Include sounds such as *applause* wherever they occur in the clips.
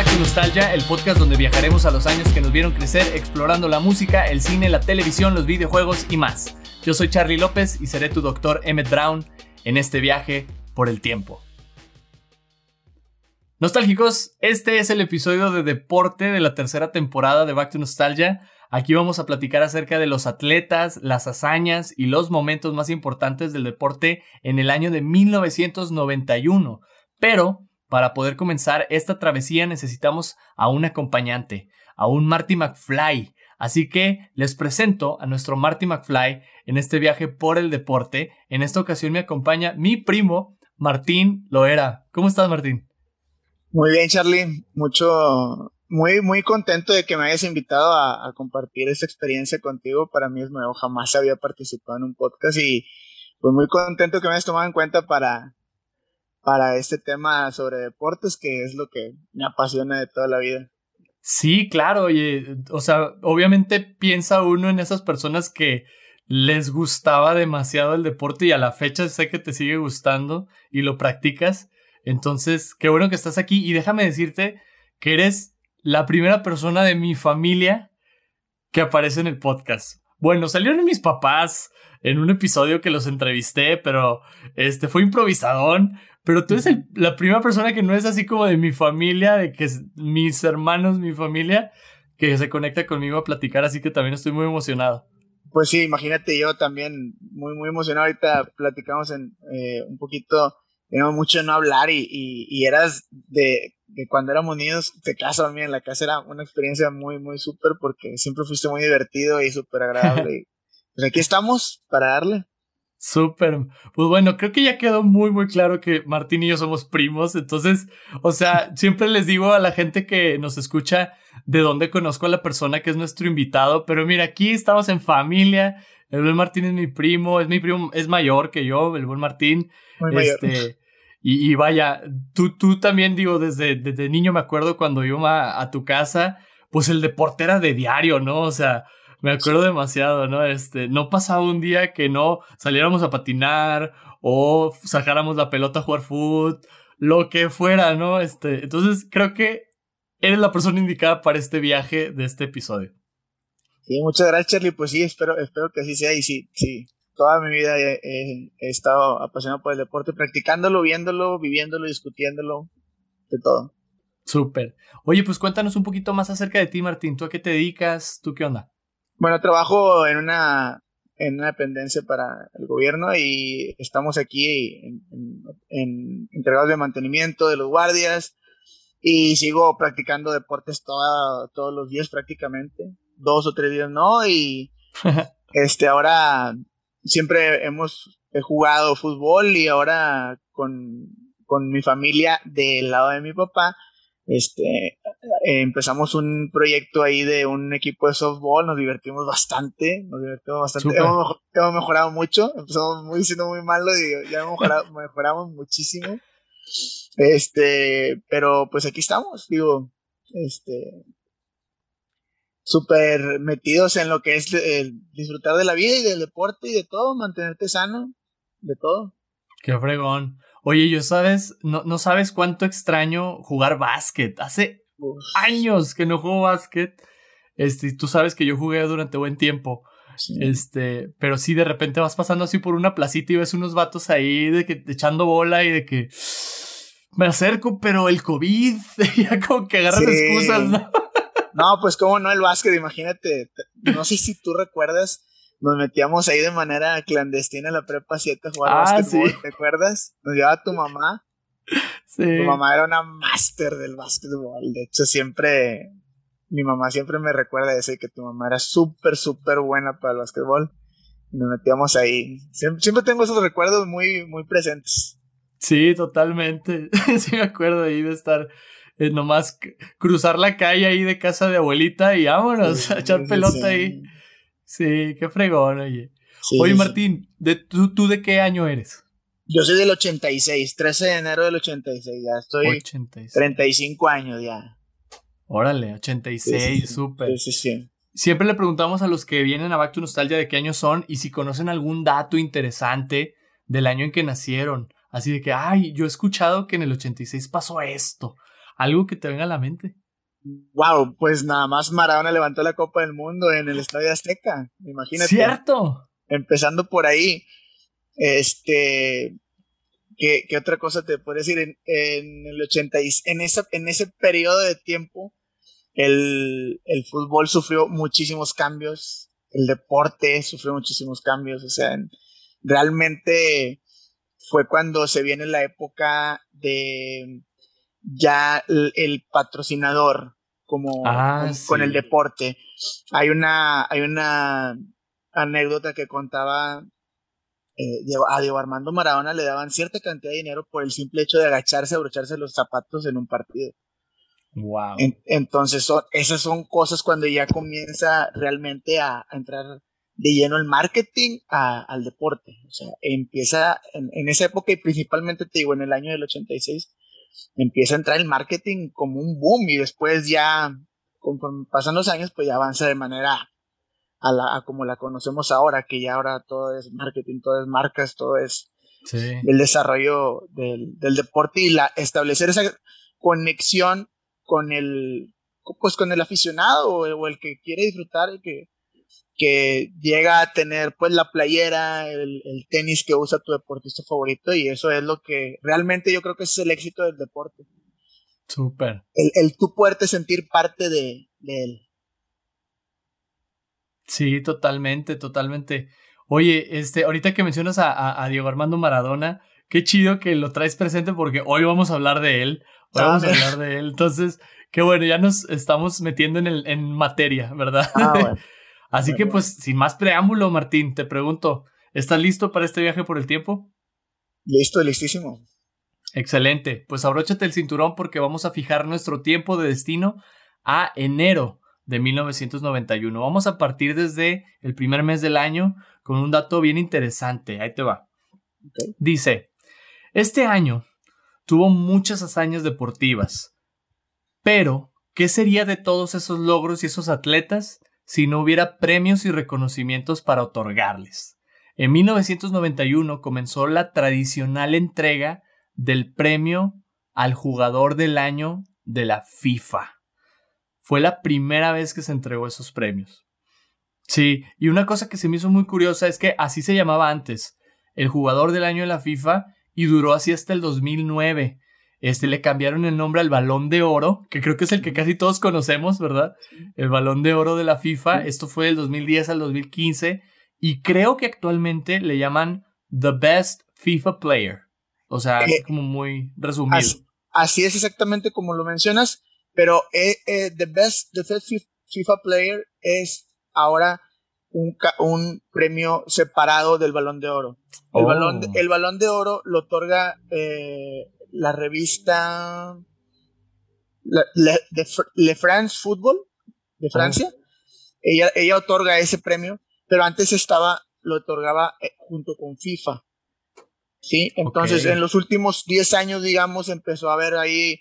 Back to Nostalgia, el podcast donde viajaremos a los años que nos vieron crecer explorando la música, el cine, la televisión, los videojuegos y más. Yo soy Charlie López y seré tu doctor Emmett Brown en este viaje por el tiempo. Nostálgicos, este es el episodio de deporte de la tercera temporada de Back to Nostalgia. Aquí vamos a platicar acerca de los atletas, las hazañas y los momentos más importantes del deporte en el año de 1991. Pero para poder comenzar esta travesía necesitamos a un acompañante, a un Marty McFly. Así que les presento a nuestro Marty McFly en este viaje por el deporte. En esta ocasión me acompaña mi primo Martín Loera. ¿Cómo estás, Martín? Muy bien, Charlie. Mucho, muy, muy contento de que me hayas invitado a, compartir esta experiencia contigo. Para mí es nuevo, jamás había participado en un podcast y pues muy contento que me hayas tomado en cuenta para, para este tema sobre deportes, que es lo que me apasiona de toda la vida. Sí, claro, o sea, obviamente piensa uno en esas personas que les gustaba demasiado el deporte y a la fecha sé que te sigue gustando y lo practicas. Entonces, qué bueno que estás aquí y déjame decirte que eres la primera persona de mi familia que aparece en el podcast. Bueno, salieron mis papás en un episodio que los entrevisté, pero este fue improvisadón. Pero tú eres la primera persona que no es así como de mi familia, de que mis hermanos, mi familia, que se conecta conmigo a platicar, así que también estoy muy emocionado. Pues sí, imagínate yo también muy, muy emocionado. Ahorita platicamos en eh, un poquito, tenemos mucho no hablar y, y, eras de, de, cuando éramos niños, te casas a mí en la casa, era una experiencia muy, muy súper porque siempre fuiste muy divertido y súper agradable. *laughs* pues aquí estamos para darle. Súper. Pues bueno, creo que ya quedó muy, muy claro que Martín y yo somos primos. Entonces, o sea, siempre les digo a la gente que nos escucha de dónde conozco a la persona que es nuestro invitado. Pero mira, aquí estamos en familia. El buen Martín es mi primo, es mi primo, es mayor que yo, el buen Martín. este, y, vaya, tú, tú también digo, desde, desde niño me acuerdo cuando iba a tu casa, pues el deporte era de diario, ¿no? O sea, me acuerdo demasiado, ¿no? Este, no pasaba un día que no saliéramos a patinar o sacáramos la pelota a jugar fútbol, lo que fuera, ¿no? Este, entonces creo que eres la persona indicada para este viaje de este episodio. Sí, muchas gracias, Charlie. Pues sí, espero, espero que así sea. Y sí, sí, toda mi vida he, he estado apasionado por el deporte, practicándolo, viéndolo, viviéndolo, discutiéndolo, de todo. Súper. Oye, pues cuéntanos un poquito más acerca de ti, Martín. ¿Tú a qué te dedicas? ¿Tú qué onda? Bueno, trabajo en una, en una dependencia para el gobierno y estamos aquí en, en, entregados de mantenimiento de los guardias y sigo practicando deportes todos los días prácticamente, dos o tres días no y *laughs* este ahora siempre hemos jugado fútbol y ahora con, con mi familia del lado de mi papá este, empezamos un proyecto ahí de un equipo de softball, nos divertimos bastante, nos divertimos bastante, hemos, mejorado mucho, empezamos muy siendo muy malos y ya *laughs* mejoramos muchísimo. Este, pero pues aquí estamos, digo, este, súper metidos en lo que es disfrutar de la vida y del deporte y de todo, mantenerte sano, de todo. Qué fregón. Oye, yo sabes, no, no sabes cuánto extraño jugar básquet. Hace años que no juego básquet. Este, tú sabes que yo jugué durante buen tiempo. Este, pero sí, de repente vas pasando así por una placita y ves unos vatos ahí de que echando bola y de que me acerco, pero el COVID, *laughs* ya como que agarras excusas, ¿no? no, pues cómo no el básquet, imagínate. No sé si tú recuerdas nos metíamos ahí de manera clandestina en la prepa 7 a jugar ah, básquetbol, ¿te acuerdas? Nos llevaba tu mamá. Sí. Tu mamá era una máster del básquetbol. De hecho, siempre, mi mamá siempre me recuerda ese que tu mamá era súper, súper buena para el básquetbol. Y nos metíamos ahí. Siempre, tengo esos recuerdos muy, muy presentes. Sí, totalmente. *laughs* sí, me acuerdo ahí de estar eh, nomás cruzar la calle ahí de casa de abuelita y vámonos a echar pelota ahí. Sí, qué fregón, oye. oye, Martín, ¿de, tú, ¿tú de qué año eres? Yo soy del 86, 13 de enero del 86, ya estoy 86. 35 años ya. Órale, 86, súper. Sí, sí, sí. Siempre le preguntamos a los que vienen a Back to Nostalgia de qué año son y si conocen algún dato interesante del año en que nacieron. Así de que, ay, yo he escuchado que en el 86 pasó esto. algo que te venga a la mente. Wow, pues nada más Maradona levantó la Copa del Mundo en el Estadio Azteca, imagínate. Cierto. Empezando por ahí, este, ¿qué, otra cosa te puedo decir? En, el 80, en, esa, en ese periodo de tiempo, el, el fútbol sufrió muchísimos cambios, el deporte sufrió muchísimos cambios, o sea, realmente fue cuando se viene la época de ya el, patrocinador como ah, con, el deporte. Hay una, hay una anécdota que contaba eh, a Diego Armando Maradona le daban cierta cantidad de dinero por el simple hecho de agacharse, abrocharse los zapatos en un partido. Wow. entonces, esas son cosas cuando ya comienza realmente a, entrar de lleno el marketing al deporte. O sea, empieza en, en, esa época y principalmente te digo, en el año del 86, empieza a entrar el marketing como un boom y después ya, conforme pasan los años, pues ya avanza de manera a, la, como la conocemos ahora, que ya ahora todo es marketing, todo es marcas, todo es el desarrollo del, deporte y la establecer esa conexión con el pues con el aficionado o, el que quiere disfrutar y que, que llega a tener pues la playera, el, tenis que usa tu deportista favorito y eso es lo que realmente yo creo que es el éxito del deporte. Súper. El, el tú poderte sentir parte de, él. Sí, totalmente, totalmente. Oye, este, ahorita que mencionas a, a, Diego Armando Maradona, qué chido que lo traes presente porque hoy vamos a hablar de él. Hoy vamos a ah, hablar de él. Entonces, qué bueno, ya nos estamos metiendo en, el, en materia, ¿verdad? Ah, *laughs* bueno. Así que pues sin más preámbulo, Martín, te pregunto, ¿estás listo para este viaje por el tiempo? Listo, listísimo. Excelente, pues abróchate el cinturón porque vamos a fijar nuestro tiempo de destino a enero de 1991. Vamos a partir desde el primer mes del año con un dato bien interesante. Ahí te va. Dice, este año tuvo muchas hazañas deportivas, pero ¿qué sería de todos esos logros y esos atletas si no hubiera premios y reconocimientos para otorgarles. En 1991 comenzó la tradicional entrega del premio al jugador del año de la FIFA. Fue la primera vez que se entregó esos premios. Sí, y una cosa que se me hizo muy curiosa es que así se llamaba antes, el jugador del año de la FIFA, y duró así hasta el 2009. Este, le cambiaron el nombre al balón de oro, que creo que es el que casi todos conocemos, ¿verdad? El balón de oro de la FIFA. Esto fue del 2010 al 2015. Y creo que actualmente le llaman The Best FIFA Player. O sea, es eh, como muy resumido. Así, es exactamente como lo mencionas, pero eh, eh, The Best the FIFA Player es ahora un, un, premio separado del balón de oro. El, balón, de, oh. el balón de oro lo otorga la revista Le, France Football de ah. Francia. Ella, ella otorga ese premio, pero antes estaba, lo otorgaba eh, junto con FIFA. ¿Sí? Entonces, en los últimos 10 años, digamos, empezó a haber ahí,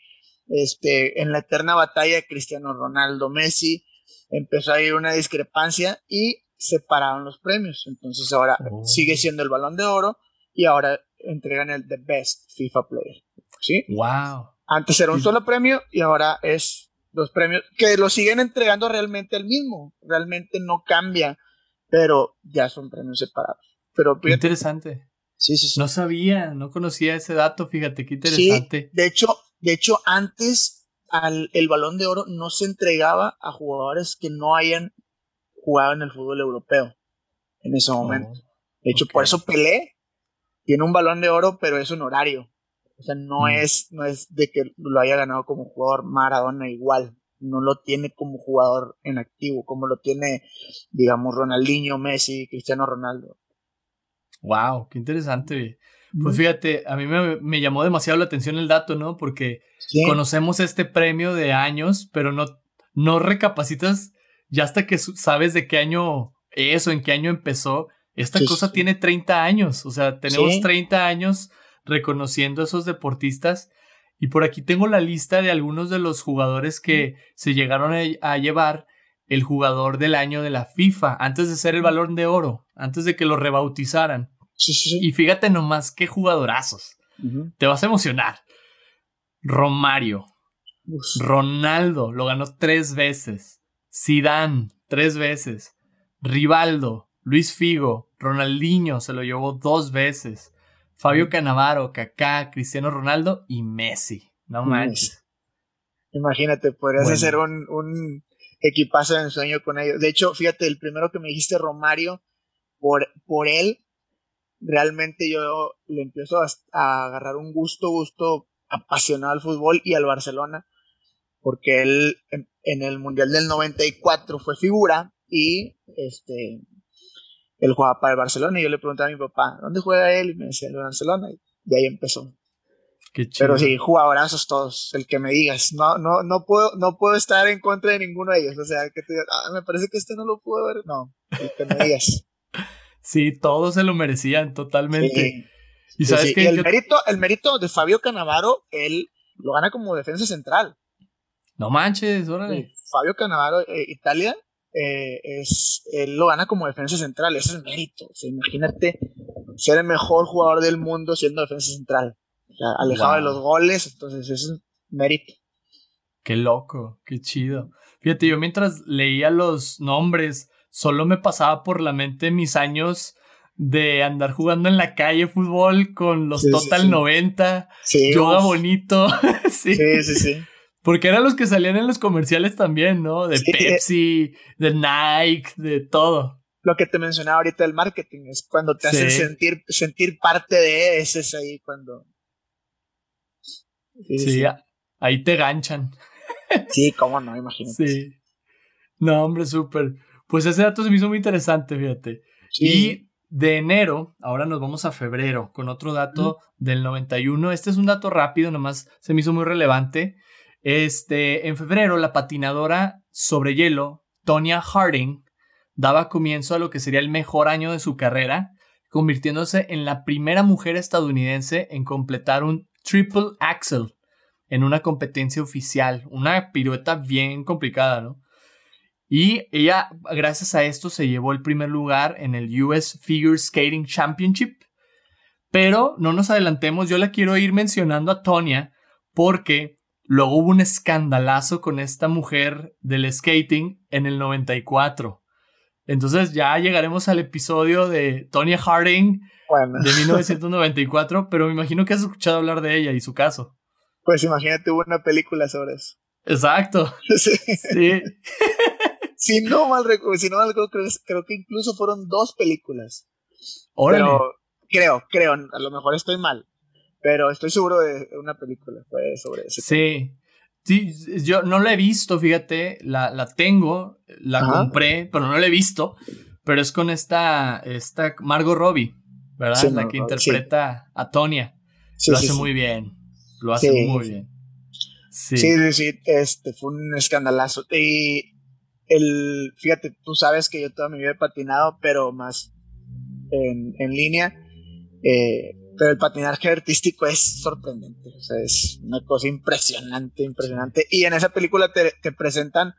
este, en la eterna batalla Cristiano Ronaldo Messi, empezó a haber una discrepancia y separaron los premios. Entonces, ahora oh. sigue siendo el balón de oro y ahora entregan el The Best FIFA Player. ¿Sí? Wow. Antes era un solo premio y ahora es dos premios que lo siguen entregando realmente el mismo. Realmente no cambia, pero ya son premios separados. Pero qué interesante. Sí, sí, sí. No sabía, no conocía ese dato, fíjate, qué interesante. de hecho, de hecho, antes al, el balón de oro no se entregaba a jugadores que no hayan jugado en el fútbol europeo en ese momento. Oh, de hecho, por eso Pelé tiene un balón de oro, pero es un horario. O sea, no, mm. es, no es de que lo haya ganado como jugador Maradona igual. No lo tiene como jugador en activo, como lo tiene, digamos, Ronaldinho, Messi, Cristiano Ronaldo. Wow, qué interesante. Pues fíjate, a mí me, llamó demasiado la atención el dato, ¿no? Porque conocemos este premio de años, pero no, no recapacitas ya hasta que sabes de qué año es o en qué año empezó. Esta cosa tiene 30 años, o sea, tenemos 30 años reconociendo a esos deportistas. Y por aquí tengo la lista de algunos de los jugadores que se llegaron a, llevar el jugador del año de la FIFA, antes de ser el balón de oro, antes de que lo rebautizaran. Y fíjate nomás qué jugadorazos. Te vas a emocionar. Romario, Ronaldo lo ganó tres veces. Zidane, tres veces. Rivaldo, Luis Figo, Ronaldinho se lo llevó dos veces. Fabio Canavaro, Kaká, Cristiano Ronaldo y Messi. No manches. Imagínate, podrías hacer un, un equipazo de ensueño con ellos. De hecho, fíjate, el primero que me dijiste, Romario, por, por él, realmente yo le empiezo a, agarrar un gusto, gusto apasionado al fútbol y al Barcelona, porque él en, el Mundial del 94 fue figura y este él jugaba para el Barcelona y yo le preguntaba a mi papá, ¿dónde juega él? Y me decía, el Barcelona, y de ahí empezó. Pero sí, jugadorazos todos, el que me digas. No, no, no puedo, no puedo estar en contra de ninguno de ellos. O sea, que te digas, ah, me parece que este no lo pudo ver. No, el que me digas. *laughs* sí, todos se lo merecían totalmente. Y sabes que el mérito, el mérito de Fabio Canavaro, él lo gana como defensa central. No manches, órale. Fabio Canavaro, eh, Italia, eh, es, él lo gana como defensa central, ese es mérito. O sea, imagínate ser el mejor jugador del mundo siendo defensa central alejado de los goles, entonces es un mérito. Qué loco, qué chido. Fíjate, yo mientras leía los nombres, solo me pasaba por la mente mis años de andar jugando en la calle fútbol con los Total 90, yoga bonito. *laughs* sí. sí, sí, Porque eran los que salían en los comerciales también, ¿no? De Pepsi, de Nike, de todo. Lo que te mencionaba ahorita del marketing es cuando te hacen sentir, sentir parte de ese es ahí cuando Sí, ahí te ganchan. *laughs* Sí, cómo no, imagínate. Sí. No, hombre, súper. Pues ese dato se me hizo muy interesante, fíjate. Y de enero, ahora nos vamos a febrero, con otro dato del 91. Este es un dato rápido, nomás se me hizo muy relevante. Este, en febrero, la patinadora sobre hielo, Tonya Harding, daba comienzo a lo que sería el mejor año de su carrera, convirtiéndose en la primera mujer estadounidense en completar un triple axel en una competencia oficial, una pirueta bien complicada, ¿no? Y ella, gracias a esto, se llevó el primer lugar en el US Figure Skating Championship. Pero no nos adelantemos, yo la quiero ir mencionando a Tonya porque luego hubo un escandalazo con esta mujer del skating en el 94. Entonces ya llegaremos al episodio de Tonya Harding de 1994, pero me imagino que has escuchado hablar de ella y su caso. Pues imagínate, hubo una película sobre eso. Exacto. *laughs* sí. *laughs* si no mal recuerdo, si no mal recuerdo, creo, que incluso fueron dos películas. Pero creo, creo, a lo mejor estoy mal, pero estoy seguro de una película fue sobre eso. Sí. Sí, yo no la he visto, fíjate, la, la tengo, la compré, pero no la he visto, pero es con esta, esta Margot Robbie. ¿verdad? la que interpreta a Tonya. lo hace muy bien. Lo hace muy bien. Sí. sí, sí, este fue un escandalazo. Y el, fíjate, tú sabes que yo toda mi vida he patinado, pero más en, en línea. Eh, pero el patinaje artístico es sorprendente. O sea, es una cosa impresionante, impresionante. Y en esa película te, te presentan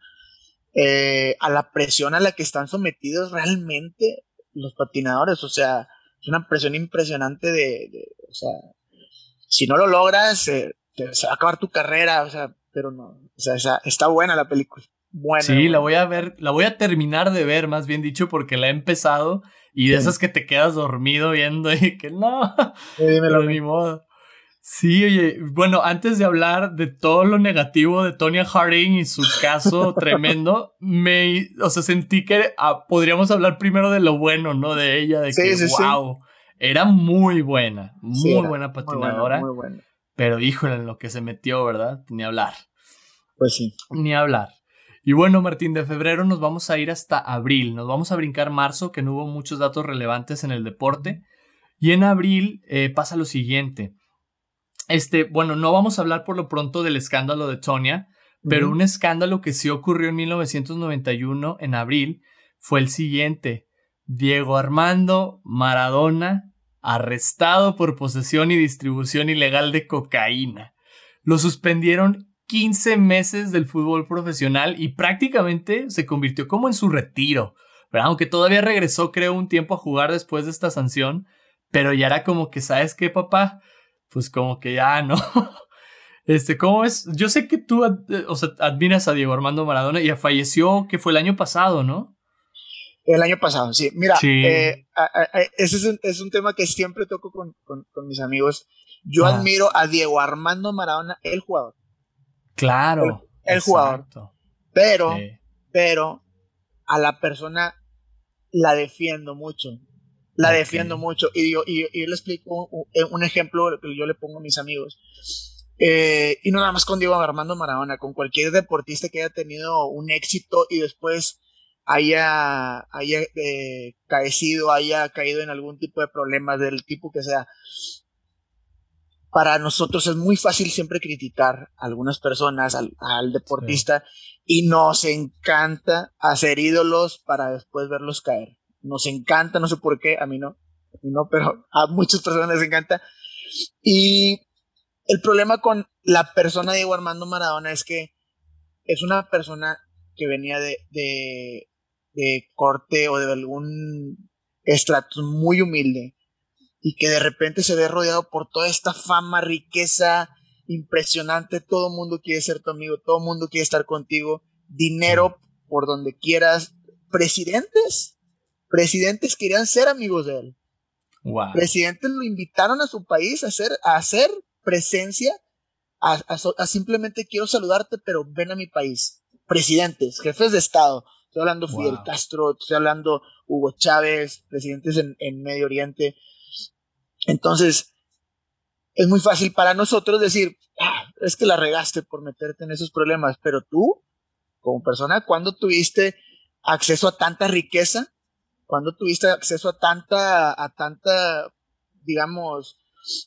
eh, a la presión a la que están sometidos realmente los patinadores. O sea, es una presión impresionante de, o sea, si no lo logras, se va a acabar tu carrera, o sea, pero no, o sea, está buena la película. Buena, sí, la voy a ver, la voy a terminar de ver, más bien dicho, porque la he empezado y de esas que te quedas dormido viendo y que no, sí, pero ni modo. Sí, oye, bueno, antes de hablar de todo lo negativo de Tonya Harding y su caso *laughs* tremendo, me, o sea, sentí que ah, podríamos hablar primero de lo bueno, ¿no? De ella, de que, wow, era muy buena, muy buena patinadora. Muy buena, Pero híjole, en lo que se metió, ¿verdad? Ni hablar. Pues sí. Ni hablar. Y bueno, Martín, de febrero nos vamos a ir hasta abril. Nos vamos a brincar marzo, que no hubo muchos datos relevantes en el deporte. Y en abril eh, pasa lo siguiente. Este, bueno, no vamos a hablar por lo pronto del escándalo de Tonya, pero un escándalo que sí ocurrió en 1991, en abril, fue el siguiente. Diego Armando Maradona, arrestado por posesión y distribución ilegal de cocaína. Lo suspendieron 15 meses del fútbol profesional y prácticamente se convirtió como en su retiro. Aunque todavía regresó, creo, un tiempo a jugar después de esta sanción, pero ya era como que, ¿sabes qué, papá? pues como que ya no. *laughs* Este, ¿cómo es? Yo sé que tú, o sea, admiras a Diego Armando Maradona y falleció, que fue el año pasado, ¿no? El año pasado, sí. Mira, eh, ese es un, tema que siempre toco con, mis amigos. Yo ah. admiro a Diego Armando Maradona, el jugador. Claro. El, jugador. Pero, pero a la persona la defiendo mucho. La defiendo mucho. Y yo, y, le explico un, ejemplo que yo le pongo a mis amigos. Eh, y no nada más con Diego Armando Maradona, con cualquier deportista que haya tenido un éxito y después haya, haya eh, caecido, haya caído en algún tipo de problemas del tipo que sea. Para nosotros es muy fácil siempre criticar a algunas personas, al, deportista, y nos encanta hacer ídolos para después verlos caer. Nos encanta, no sé por qué, a mí no, a no, pero a muchas personas les encanta. Y el problema con la persona de Diego Armando Maradona es que es una persona que venía de, de corte o de algún estrato muy humilde y que de repente se ve rodeado por toda esta fama, riqueza impresionante, todo el mundo quiere ser tu amigo, todo el mundo quiere estar contigo, dinero por donde quieras, presidentes, presidentes querían ser amigos de él. Presidentes lo invitaron a su país a hacer, a hacer presencia, a simplemente quiero saludarte, pero ven a mi país. Presidentes, jefes de Estado, Estoy hablando Fidel Castro, estoy hablando Hugo Chávez, presidentes en, Medio Oriente. Entonces, es muy fácil para nosotros decir, ah, es que la regaste por meterte en esos problemas, pero tú, como persona, ¿cuándo tuviste acceso a tanta riqueza? ¿Cuándo tuviste acceso a tanta, a tanta, digamos,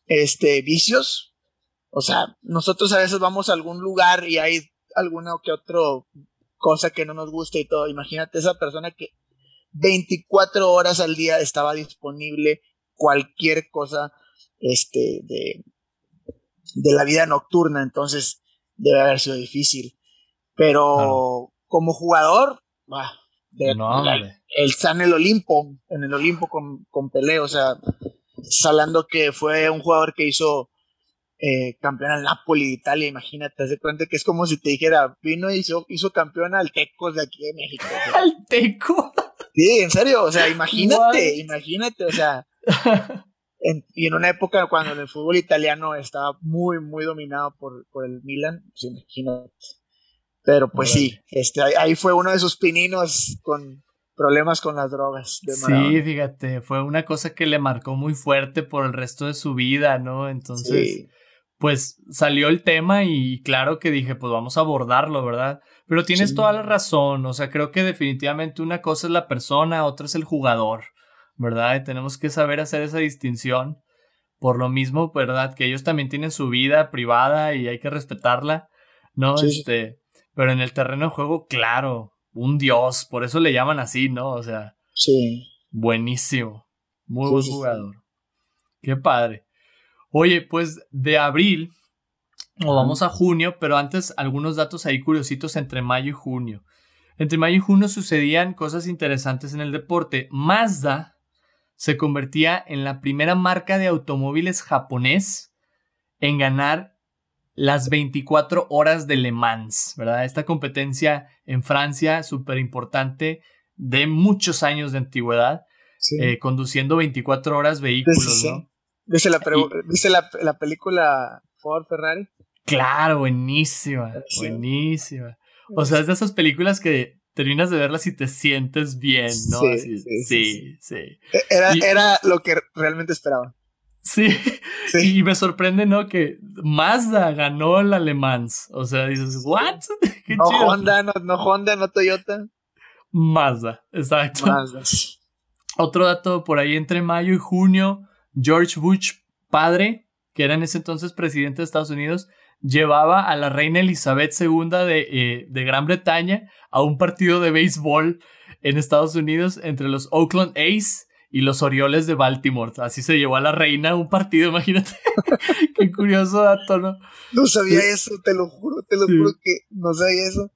este, vicios? O sea, nosotros a veces vamos a algún lugar y hay alguno que otro cosa que no nos gusta y todo. Imagínate esa persona que 24 horas al día estaba disponible cualquier cosa este, de, de la vida nocturna, entonces debe haber sido difícil. Pero como jugador, de, el está en el Olimpo, en el Olimpo con, con Pelé, o sea, hablando que fue un jugador que hizo eh, campeón al Napoli de Italia, imagínate, de cuenta que es como si te dijera, vino y hizo, hizo campeón al Tecos de aquí de México. *laughs* ¿Al Teco? Sí, en serio, o sea, *laughs* imagínate, imagínate, o sea, y en una época cuando el fútbol italiano estaba muy, muy dominado por, por el Milan, pues imagínate. Pero pues sí, este, ahí fue uno de sus pininos con problemas con las drogas. sí, fíjate, fue una cosa que le marcó muy fuerte por el resto de su vida, ¿no? Entonces, pues salió el tema y claro que dije, pues vamos a abordarlo, ¿verdad? Pero tienes toda la razón, o sea, creo que definitivamente una cosa es la persona, otra es el jugador, ¿verdad? Y tenemos que saber hacer esa distinción. Por lo mismo, ¿verdad? Que ellos también tienen su vida privada y hay que respetarla, ¿no? Este, pero en el terreno de juego, claro, un dios, por eso le llaman así, ¿no? O sea, sí. Buenísimo. Muy buen jugador. Qué padre. Oye, pues de abril o vamos a junio, pero antes algunos datos ahí curiositos entre mayo y junio. Entre mayo y junio sucedían cosas interesantes en el deporte. Mazda se convertía en la primera marca de automóviles japonés en ganar las 24 horas de Le Mans, ¿verdad? Esta competencia en Francia, súper importante, de muchos años de antigüedad, eh, conduciendo 24 horas vehículos, ¿no? ¿Viste la, la, película Ford Ferrari? Claro, buenísima, buenísima. O sea, es de esas películas que terminas de verlas y te sientes bien, ¿no? Sí, sí, sí, e, Era, era lo que realmente esperaba. Sí. y me sorprende, ¿no? Que Mazda ganó el Alemán. O sea, dices, ¿what? *laughs* no Honda, no, no Honda, no Toyota. Mazda, exacto. Mazda. Otro dato por ahí entre mayo y junio George Bush padre, que era en ese entonces presidente de Estados Unidos, llevaba a la reina Elizabeth II de, eh, de, Gran Bretaña a un partido de béisbol en Estados Unidos entre los Oakland A's y los Orioles de Baltimore. Así se llevó a la reina a un partido, *laughs* imagínate. Qué curioso dato, ¿no? No sabía eso, te lo juro, te lo juro que no sabía eso.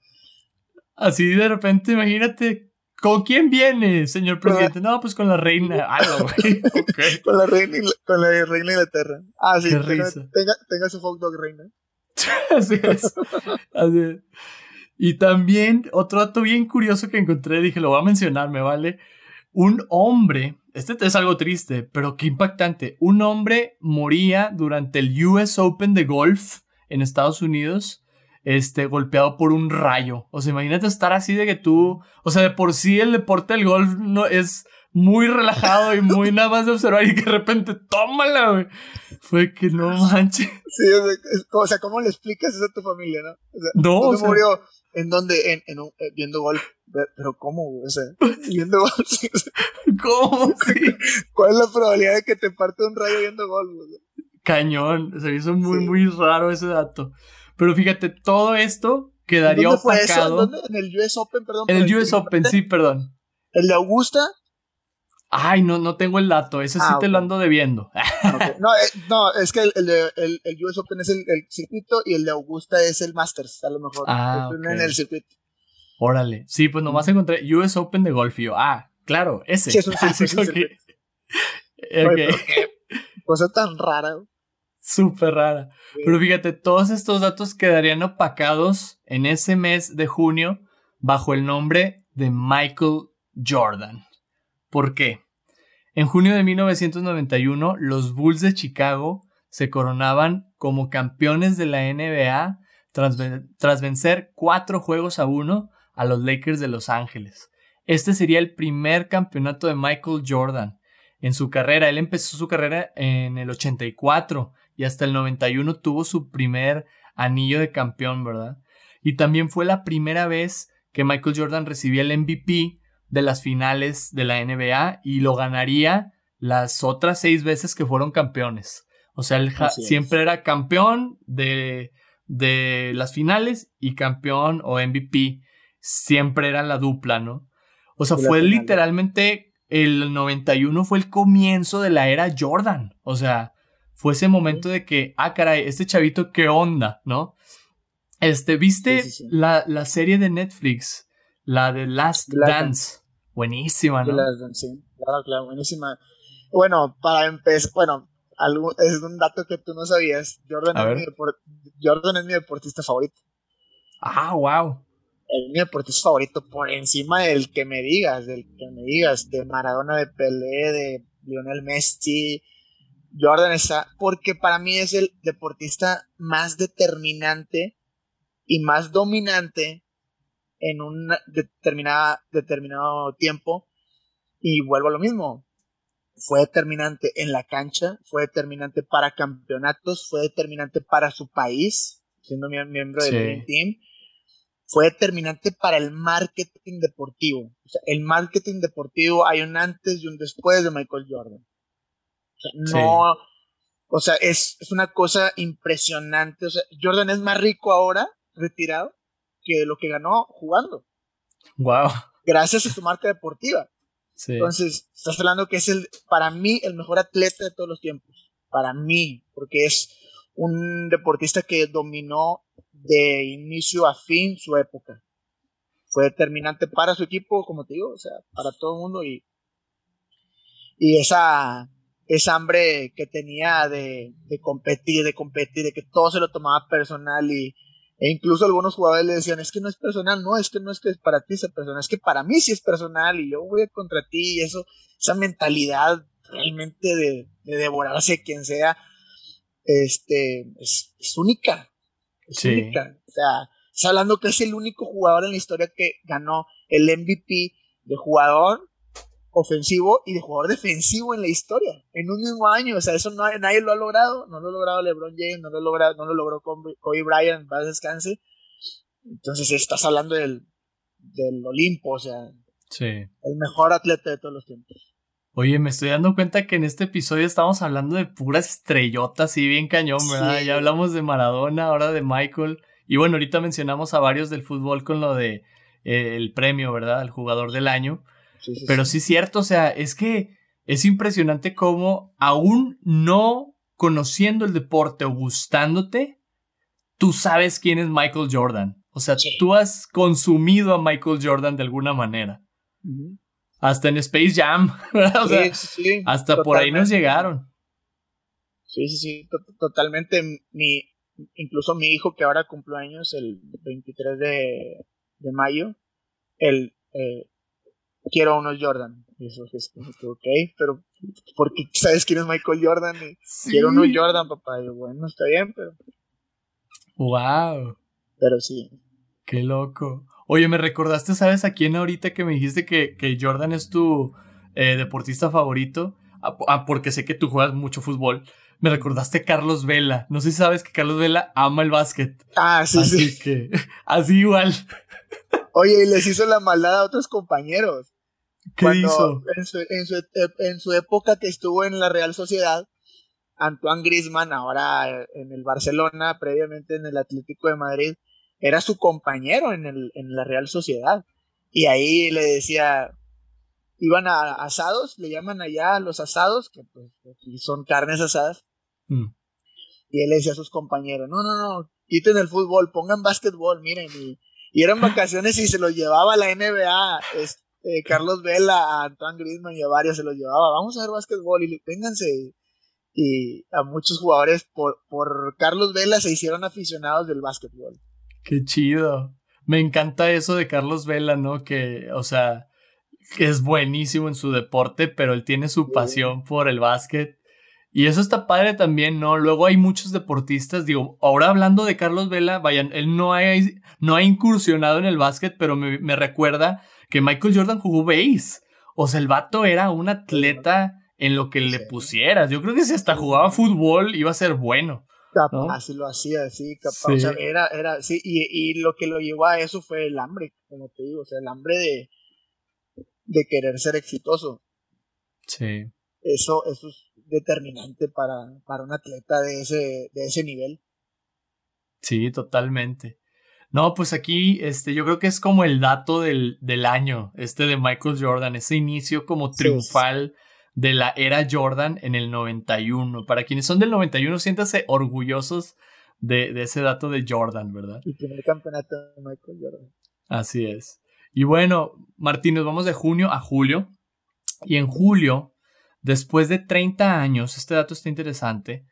Así de repente, imagínate ¿Con quién viene, señor presidente? No, pues con la reina. *laughs* Ah, güey. *laughs* con la reina, con la reina de Inglaterra. Ah, sí. Qué tenga, Tenga, su hot dog reina. *laughs* Así es. Así es. Y también otro dato bien curioso que encontré, dije, lo voy a mencionar, me vale. Un hombre, este es algo triste, pero qué impactante. Un hombre moría durante el US Open de golf en Estados Unidos, este, golpeado por un rayo. O sea, imagínate estar así de que tú, o sea, de por sí el deporte del golf no es muy relajado y muy nada más de observar y que de repente, tómala, güey. Fue que no manches. Sí, o sea, ¿cómo le explicas eso a tu familia, no? O sea, no, o sea, murió? ¿En dónde? En, en un, eh, viendo golf. Pero ¿cómo, güey? O sea, *laughs* viendo golf. ¿Cómo? *laughs* Sí. ¿Cuál es la probabilidad de que te parte un rayo viendo golf? Güey? Cañón. Se hizo muy, sí. muy raro ese dato. Pero fíjate, todo esto quedaría ¿Dónde fue opacado. eso? ¿Dónde? En el US Open, perdón. En el US Open, sí, perdón. ¿El de Augusta? Ay, no, no tengo el dato. Ese sí Ah, te lo ando debiendo. *laughs* Okay. No, eh, no, es que el, el, el, el US Open es el, circuito y el de Augusta es el Masters, a lo mejor. Ah, Están ok. en el circuito. Órale. Sí, pues nomás encontré US Open de golf y yo, ah, claro, ese. Sí, es un *laughs* circuito, Así que- Oye, cosa tan rara. súper rara. Sí. Pero fíjate, todos estos datos quedarían opacados en ese mes de junio bajo el nombre de Michael Jordan. ¿Por qué? En junio de 1991, los Bulls de Chicago se coronaban como campeones de la NBA tras, tras vencer cuatro juegos a uno a los Lakers de Los Ángeles. Este sería el primer campeonato de Michael Jordan en su carrera. Él empezó su carrera en el 84 y hasta el 91 tuvo su primer anillo de campeón, ¿verdad? Y también fue la primera vez que Michael Jordan recibía el MVP de las finales de la NBA y lo ganaría las otras seis veces que fueron campeones. O sea, él siempre era campeón de, de las finales y campeón o MVP. Siempre era la dupla, ¿no? O sea, fue literalmente el 91 fue el comienzo de la era Jordan. O sea, fue ese momento de que, ah, caray, este chavito, ¿qué onda? ¿No? Este, ¿viste Sí, sí, sí. La, la serie de Netflix? La de Last Last Dance. Buenísima, De ¿no? las- sí, claro, claro, buenísima. Bueno, para empezar, bueno, algo, es un dato que tú no sabías. Jordan es, mi Jordan es mi deportista favorito. Ah, wow. Es mi deportista favorito por encima del que me digas, del que me digas, de Maradona, de Pelé, de Lionel Messi. Jordan está, porque para mí es el deportista más determinante y más dominante en un determinada, determinado tiempo. Y vuelvo a lo mismo. Fue determinante en la cancha, fue determinante para campeonatos, fue determinante para su país, siendo mie- miembro del Sí. Team. Fue determinante para el marketing deportivo. O sea, el marketing deportivo hay un antes y un después de Michael Jordan. O sea, Sí. no, o sea, es, es una cosa impresionante. O sea, Jordan es más rico ahora, retirado, que lo que ganó jugando, Wow. gracias a su marca deportiva. Sí. Entonces, estás hablando que es el, para mí, el mejor atleta de todos los tiempos. Para mí, porque es un deportista que dominó de inicio a fin su época. Fue determinante para su equipo, como te digo, o sea, para todo el mundo y, y esa, esa hambre que tenía de, de competir, de competir, de que todo se lo tomaba personal y, e incluso algunos jugadores le decían, es que no es personal, no, es que no es que para ti sea personal, es que para mí sí es personal y yo voy contra ti y eso, esa mentalidad realmente de, de devorarse a quien sea, este, es, es única, es Sí. única. O sea, está hablando que es el único jugador en la historia que ganó el MVP de jugador ofensivo y de jugador defensivo en la historia, en un mismo año, o sea, eso no, nadie lo ha logrado, no lo ha logrado LeBron James, no lo, ha logrado, no lo logró Kobe, Bryant, paz descanse, entonces estás hablando del, del Olimpo, o sea, Sí. el mejor atleta de todos los tiempos. Oye, me estoy dando cuenta que en este episodio estamos hablando de puras estrellotas y bien cañón, ¿verdad? Sí. Ya hablamos de Maradona, ahora de Michael. Y bueno, ahorita mencionamos a varios del fútbol con lo de eh, el premio, ¿verdad? Al jugador del año. Sí, sí, Pero sí es cierto, o sea, es que es impresionante cómo aún no conociendo el deporte o gustándote, tú sabes quién es Michael Jordan. O sea, tú has consumido a Michael Jordan de alguna manera. Hasta en Space Jam, *laughs* ¿verdad? O sea, Sí, sí, sí, hasta por ahí nos llegaron. Sí, sí, sí, to- totalmente. Mi, incluso mi hijo que ahora cumple años el 23 de, de mayo, el eh, quiero unos Jordan. Y eso es ok, pero porque sabes quién es Michael Jordan quiero unos Jordan, papá. Y bueno, está bien, pero. Wow. Pero sí. Qué loco. Oye, me recordaste, ¿sabes a quién ahorita que me dijiste que, que Jordan es tu eh, deportista favorito? Ah, ah, porque sé que tú juegas mucho fútbol. Me recordaste a Carlos Vela. No sé si sabes que Carlos Vela ama el básquet. Ah, sí, así sí. que, *laughs* así igual. Oye, y les hizo la maldad a otros compañeros. ¿Qué hizo? En su, en, su, en su época que estuvo en la Real Sociedad, Antoine Grisman, ahora en el Barcelona, previamente en el Atlético de Madrid, era su compañero en, el, en la Real Sociedad. Y ahí le decía, iban a asados, le llaman allá los asados, que pues aquí son carnes asadas. Mm. Y él le decía a sus compañeros, no, no, no, quiten el fútbol, pongan básquetbol, miren. Y, y eran vacaciones y se los llevaba a la NBA. Este, Carlos Vela, a Antoine Griezmann y a varios se los llevaba. Vamos a ver básquetbol y vénganse. Y a muchos jugadores por, por Carlos Vela se hicieron aficionados del básquetbol. Qué chido. Me encanta eso de Carlos Vela, ¿no? Que, o sea, es buenísimo en su deporte, pero él tiene su pasión por el básquet. Y eso está padre también, ¿no? Luego hay muchos deportistas, digo, ahora hablando de Carlos Vela, vayan, él no ha, no ha incursionado en el básquet, pero me, me recuerda que Michael Jordan jugó base. O sea, el vato era un atleta en lo que le pusieras. Yo creo que si hasta jugaba fútbol iba a ser bueno. Capaz, lo hacía, sí, capaz. O sea, era, era, sí, y, y, lo que lo llevó a eso fue el hambre, como te digo, o sea, el hambre de, de querer ser exitoso. Sí. Eso, eso es determinante para, para un atleta de ese, de ese nivel. Sí, totalmente. No, pues aquí, este, yo creo que es como el dato del, del año, este de Michael Jordan, ese inicio como triunfal de la era Jordan en el 91. Para quienes son del 91, siéntase orgullosos de, de ese dato de Jordan, ¿verdad? El primer campeonato de Michael Jordan. Así es. Y bueno, Martín, nos vamos de junio a julio. Y en julio, después de 30 años, este dato está interesante,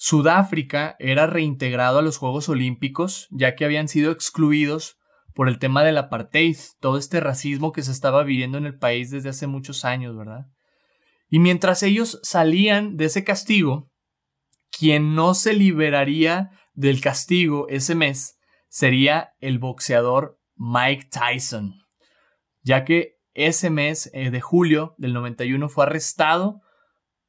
Sudáfrica era reintegrado a los Juegos Olímpicos, ya que habían sido excluidos por el tema del apartheid, todo este racismo que se estaba viviendo en el país desde hace muchos años, ¿verdad? Y mientras ellos salían de ese castigo, quien no se liberaría del castigo ese mes sería el boxeador Mike Tyson, ya que ese mes eh, de julio del 91 fue arrestado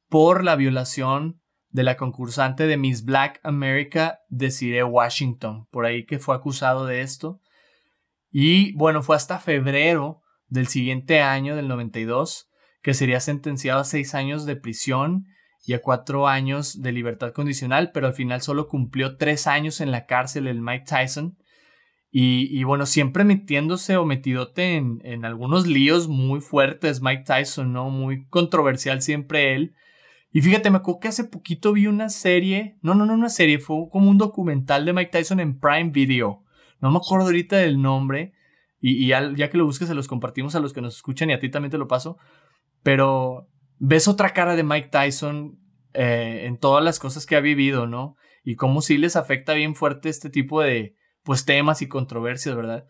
por la violación de la concursante de Miss Black America, Desiree Washington, por ahí que fue acusado de esto. Y bueno, fue hasta febrero del siguiente año, del 92, que sería sentenciado a seis años de prisión y a cuatro años de libertad condicional, pero al final solo cumplió tres años en la cárcel el Mike Tyson. Y, bueno, siempre metiéndose o metidote en, en, algunos líos muy fuertes, Mike Tyson, ¿no? Muy controversial siempre él. Y fíjate, me acuerdo que hace poquito vi una serie, no, no, no una serie, fue como un documental de Mike Tyson en Prime Video. No me acuerdo ahorita del nombre. Y, ya, ya, que lo busques, se los compartimos a los que nos escuchan y a ti también te lo paso pero ves otra cara de Mike Tyson eh, en todas las cosas que ha vivido, ¿no? Y cómo sí les afecta bien fuerte este tipo de pues temas y controversias, ¿verdad?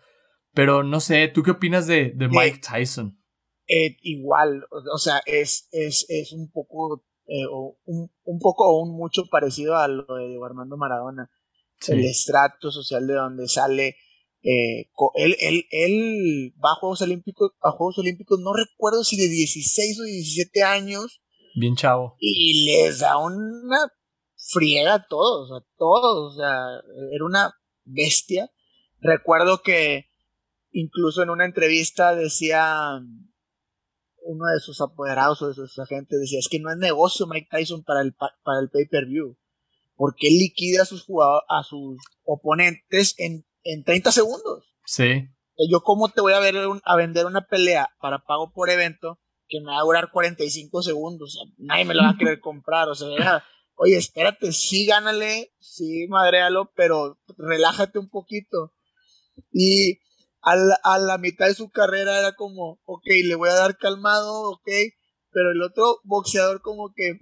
Pero no sé, ¿tú qué opinas de, de Mike Tyson? Eh, igual, o sea, es, es, es un poco, eh, un, un, poco o un mucho parecido a lo de Armando Maradona. El estrato social de donde sale, eh, él, él, él, va a Juegos Olímpicos, a Juegos Olímpicos, no recuerdo si de 16 o 17 años. Bien chavo. Y les da una friega a todos, a todos, o sea, era una bestia. Recuerdo que incluso en una entrevista decía uno de sus apoderados o de sus agentes, decía, es que no es negocio Mike Tyson para el, para el pay-per-view, porque él liquida a sus, jugadores, a sus oponentes en en 30 segundos. Sí. Yo cómo te voy a, ver a vender una pelea para pago por evento que me va a durar 45 segundos. O sea, nadie me lo va a querer comprar. O sea, oye, espérate, sí gánale, sí madrealo, pero relájate un poquito. Y a la, a la, mitad de su carrera era como, ok, le voy a dar calmado, ok, pero el otro boxeador como que,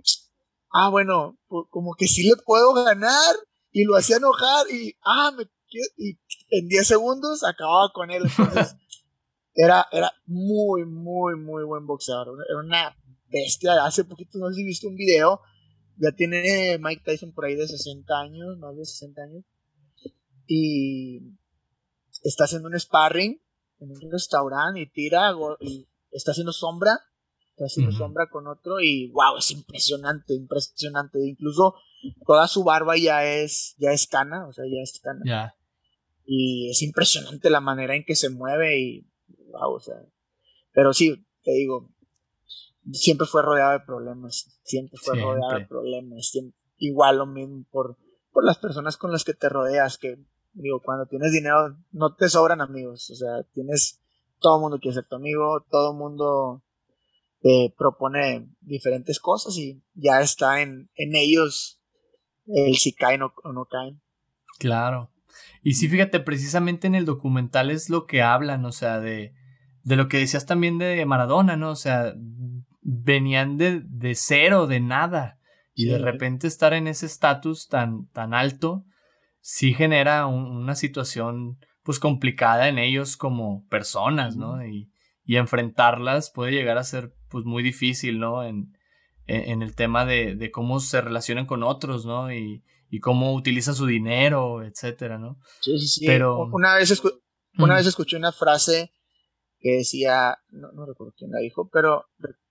ah, bueno, como que sí le puedo ganar, y lo hacía enojar y, ah, me, y en 10 segundos acababa con él. Entonces, *laughs* era, era muy, muy, muy buen boxeador. Era una bestia. Hace poquito, no sé si viste un video, ya tiene Mike Tyson por ahí de 60 años, más de 60 años, y está haciendo un sparring en un restaurante y tira y está haciendo sombra, está haciendo sombra con otro y wow, es impresionante, impresionante. Incluso toda su barba ya es, ya es cana, o sea, ya es cana. Y es impresionante la manera en que se mueve y wow, o sea. Pero sí, te digo, siempre fue rodeado de problemas, siempre fue rodeado de problemas, igual lo mismo por, por las personas con las que te rodeas, que digo, cuando tienes dinero no te sobran amigos, o sea, tienes, todo el mundo quiere ser tu amigo, todo el mundo te propone diferentes cosas y ya está en, en ellos el si caen o, no caen. Claro. Y sí, fíjate, precisamente en el documental es lo que hablan, o sea, de, de lo que decías también de Maradona, ¿no? O sea, venían de, de cero, de nada. Y de repente estar en ese estatus tan, tan alto, sí genera una situación pues complicada en ellos como personas, ¿no? Y, y, enfrentarlas puede llegar a ser pues muy difícil, ¿no? En, en, el tema de, de, cómo se relacionan con otros, ¿no? Y, y, cómo utilizan su dinero, etcétera, ¿no? Sí, sí, sí. Pero... Una vez, una vez escuché una frase que decía, no, no recuerdo quién la dijo, pero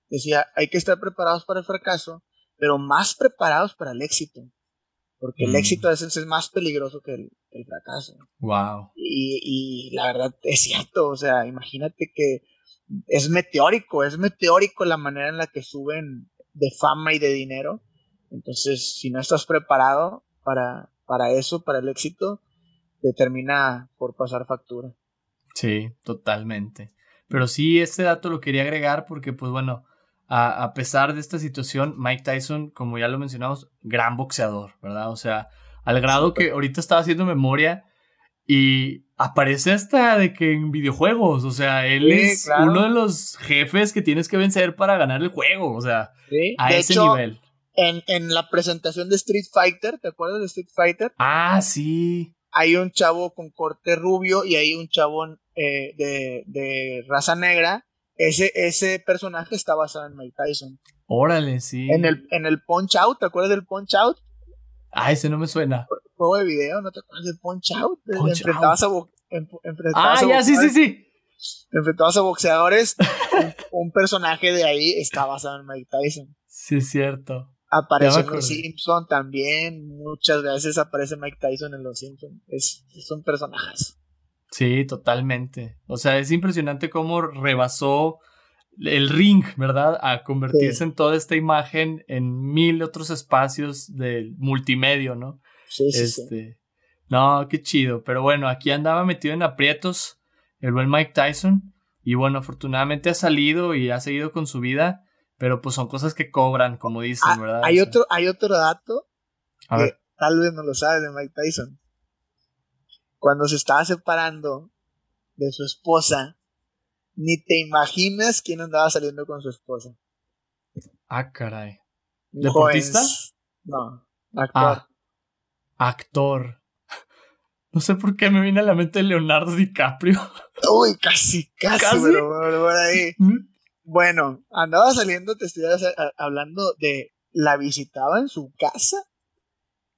decía, hay que estar preparados para el fracaso, pero más preparados para el éxito. Porque el mm. éxito a veces es más peligroso que el, fracaso. Wow. Y, y, la verdad es cierto, o sea, imagínate que es meteórico, es meteórico la manera en la que suben de fama y de dinero. Entonces, si no estás preparado para, para eso, para el éxito, te termina por pasar factura. Sí, totalmente. Pero sí, este dato lo quería agregar porque, pues bueno, a, pesar de esta situación, Mike Tyson, como ya lo mencionamos, gran boxeador, ¿verdad? O sea, al grado que ahorita estaba haciendo memoria y aparece hasta de que en videojuegos, o sea, él es uno de los jefes que tienes que vencer para ganar el juego, o sea, a ese nivel. En, en la presentación de Street Fighter, ¿te acuerdas de Street Fighter? Ah, sí. Hay un chavo con corte rubio y hay un chavo eh, de, de raza negra ese, ese personaje está basado en Mike Tyson. Órale, sí. En el, en el Punch Out, ¿te acuerdas del Punch Out? Ah, ese no me suena. Juego de video, ¿no te acuerdas del Punch Out? enfrentabas a, Ah, ya, sí, sí, sí. Enfrentabas a boxeadores. *laughs* un, personaje de ahí está basado en Mike Tyson. Sí, es cierto. Aparece en Los Simpsons también. Muchas veces aparece Mike Tyson en Los Simpsons. Es, son personajes. Sí, totalmente. O sea, es impresionante cómo rebasó el ring, ¿verdad? A convertirse en toda esta imagen en mil otros espacios del multimedio, ¿no? Sí, sí, este, No, qué chido. Pero bueno, aquí andaba metido en aprietos el buen Mike Tyson. Y bueno, afortunadamente ha salido y ha seguido con su vida. Pero pues son cosas que cobran, como dicen, ah, ¿verdad? Hay, otro, hay otro dato que tal vez no lo sabes de Mike Tyson cuando se estaba separando de su esposa, ni te imaginas quién andaba saliendo con su esposa. Ah, caray. ¿Deportista? No, actor. Ah, actor. *laughs* No sé por qué me viene a la mente Leonardo DiCaprio. *laughs* Uy, casi, casi, ¿Casi? por ahí. ¿Mm? Bueno, andaba saliendo, te estoy hablando de la visitaba en su casa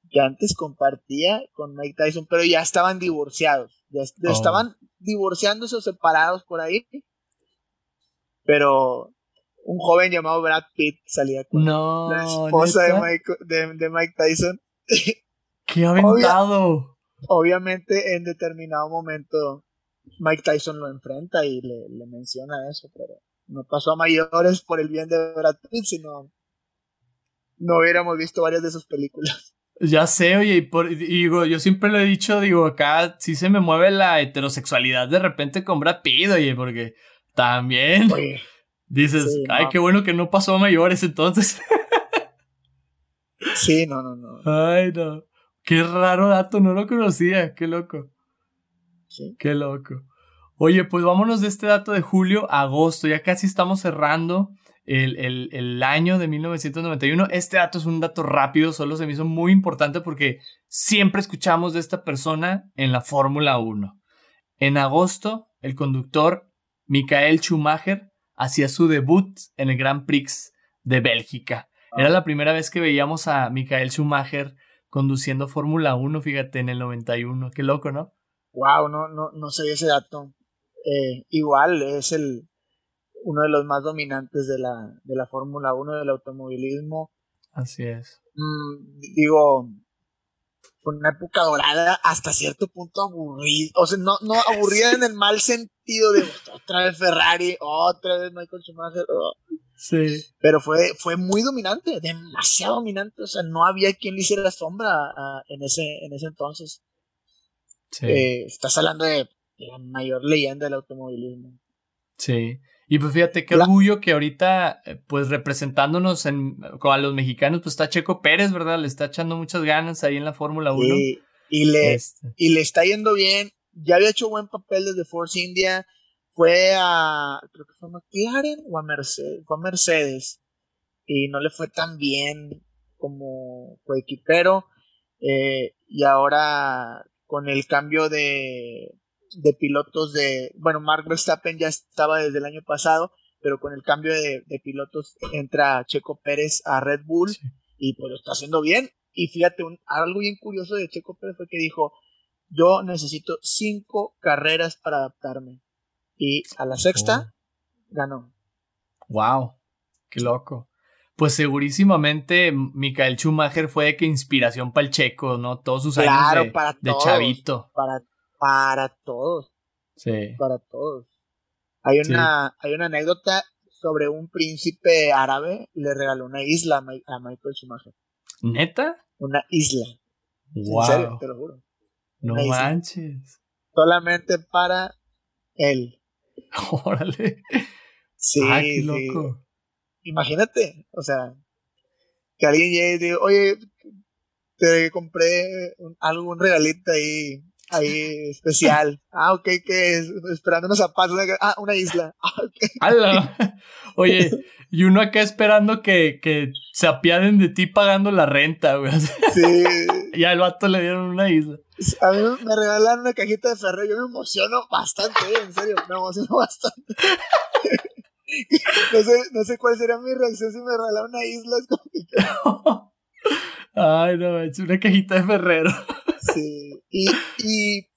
que antes compartía con Mike Tyson, pero ya estaban divorciados. Ya, oh. estaban divorciándose o separados por ahí. Pero un joven llamado Brad Pitt salía con la esposa de Mike, de, Mike, Tyson. *laughs* ¡Qué aventado! obviamente, en determinado momento, Mike Tyson lo enfrenta y le, le menciona eso, pero no pasó a mayores por el bien de Brad Pitt, sino no hubiéramos visto varias de sus películas. Ya sé, oye, y, por, digo, yo siempre lo he dicho, digo, acá sí se me mueve la heterosexualidad de repente con Brad Pitt, oye, porque también *laughs* dices, ay, qué bueno que no pasó a mayores entonces. sí, no, no, no. *laughs* Ay, no. Qué raro dato, no lo conocía, qué loco. Sí. Qué loco. Oye, pues vámonos de este dato de julio a agosto, ya casi estamos cerrando el, el, año de 1991. Este dato es un dato rápido, solo se me hizo muy importante porque siempre escuchamos de esta persona en la Fórmula 1. En agosto, el conductor Michael Schumacher hacía su debut en el Grand Prix de Bélgica. Era la primera vez que veíamos a Michael Schumacher conduciendo Fórmula 1, fíjate, en el 91. Qué loco, ¿no? Wow, no, no, no sabía ese dato. Eh, igual es el uno de los más dominantes de la, de la Fórmula 1 del automovilismo. Así es. Mm, digo, fue una época dorada hasta cierto punto aburrida. O sea, no, no *laughs* aburrida en el mal sentido de otra vez Ferrari, otra vez Michael Schumacher. Oh. Sí. Pero fue, fue muy dominante, demasiado dominante. O sea, no había quien le hiciera sombra en, ese, en ese entonces. Sí. Eh, estás hablando de la mayor leyenda del automovilismo. Sí. Y pues fíjate qué orgullo que ahorita, eh, pues representándonos en, a los mexicanos, pues está Checo Pérez, ¿verdad? Le está echando muchas ganas ahí en la Fórmula 1. y, le, este. y le está yendo bien. Ya había hecho buen papel desde Force India. Fue a, creo que fue a McLaren o a Mercedes. Fue a Mercedes. Y no le fue tan bien como coequipero. Eh, y ahora con el cambio de, de pilotos de, bueno, Mark Verstappen ya estaba desde el año pasado, pero con el cambio de, pilotos entra Checo Pérez a Red Bull y pues lo está haciendo bien. Y fíjate, un, algo bien curioso de Checo Pérez fue que dijo, yo necesito cinco carreras para adaptarme. Y a la sexta, oh. ganó. Wow, qué loco. Pues segurísimamente Michael Schumacher fue de que inspiración para el checo, ¿no? Todos sus años de, de chavito. Para para todos. Sí. Para todos. Hay una, hay una anécdota sobre un príncipe árabe le regaló una isla a, Michael Schumacher. ¿Neta? Una isla. Wow. En serio, te lo juro. No manches. Solamente para él. *laughs* Órale. Sí. Ah, qué loco. Imagínate, o sea, que alguien llegue y diga, oye, te compré un, algo, un regalito ahí ahí especial. Ah, ok, ¿qué es? Esperando unos zapatos. Ah, una isla. *laughs* Ah, Oye, y uno acá esperando que, que se apiaden de ti pagando la renta, güey. *laughs* Sí. y al vato le dieron una isla. A mí me regalan una cajita de ferro. Yo me emociono bastante, eh, en serio. Me emociono bastante. *laughs* no, sé, no sé cuál sería mi reacción si me regalaran una isla. Es como Ay, no, es una cajita de Ferrero. Sí. Y, y,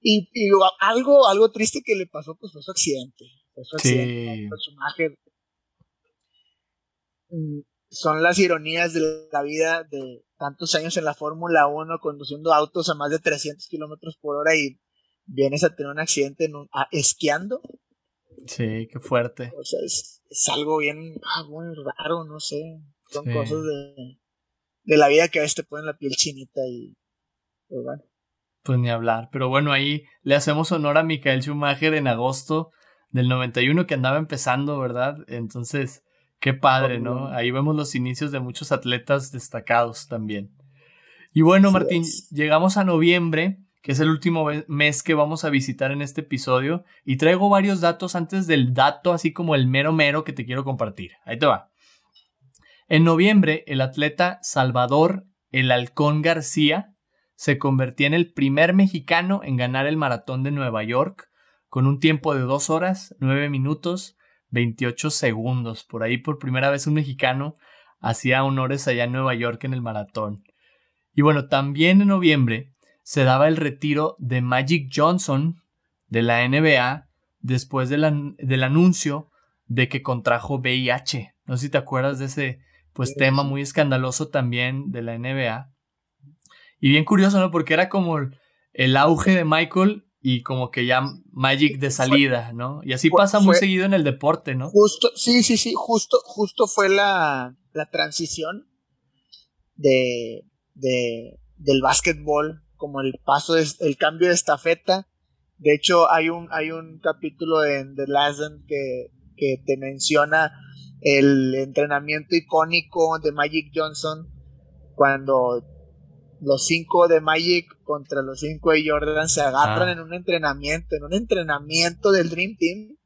y, algo, algo triste que le pasó, pues fue su accidente. Fue su accidente. Mm, son las ironías de la vida de tantos años en la Fórmula 1 conduciendo autos a más de 300 kilómetros por hora y vienes a tener un accidente en esquiando. Sí, qué fuerte. O sea, es, algo bien ah, muy raro, no sé. Son cosas de, de la vida que a veces te ponen la piel chinita y pues, pues ni hablar, pero bueno, ahí le hacemos honor a Michael Schumacher en agosto del 91 que andaba empezando, ¿verdad? Entonces, qué padre, ¿no? Ahí vemos los inicios de muchos atletas destacados también. Y bueno, Martín, llegamos a noviembre, que es el último mes que vamos a visitar en este episodio, y traigo varios datos antes del dato, así como el mero mero que te quiero compartir. Ahí te va. En noviembre, el atleta Salvador El Halcón García se convertía en el primer mexicano en ganar el maratón de Nueva York con un tiempo de 2 horas, 9 minutos, 28 segundos. Por ahí por primera vez un mexicano hacía honores allá en Nueva York en el maratón. Y bueno, también en noviembre se daba el retiro de Magic Johnson de la NBA después del anuncio de que contrajo VIH. No sé si te acuerdas de ese pues tema muy escandaloso también de la NBA. Y bien curioso, ¿no? Porque era como el auge de Michael y como que ya Magic de salida, ¿no? Y así pasa muy seguido en el deporte, ¿no? Justo, sí, sí, sí, justo, justo fue la, la transición de, de, del básquetbol, como el paso, de, el cambio de estafeta. De hecho, hay un, hay un capítulo en The Last que, que te menciona el entrenamiento icónico de Magic Johnson cuando los cinco de Magic contra los cinco de Jordan se agarran ah. en un entrenamiento, en un entrenamiento del Dream Team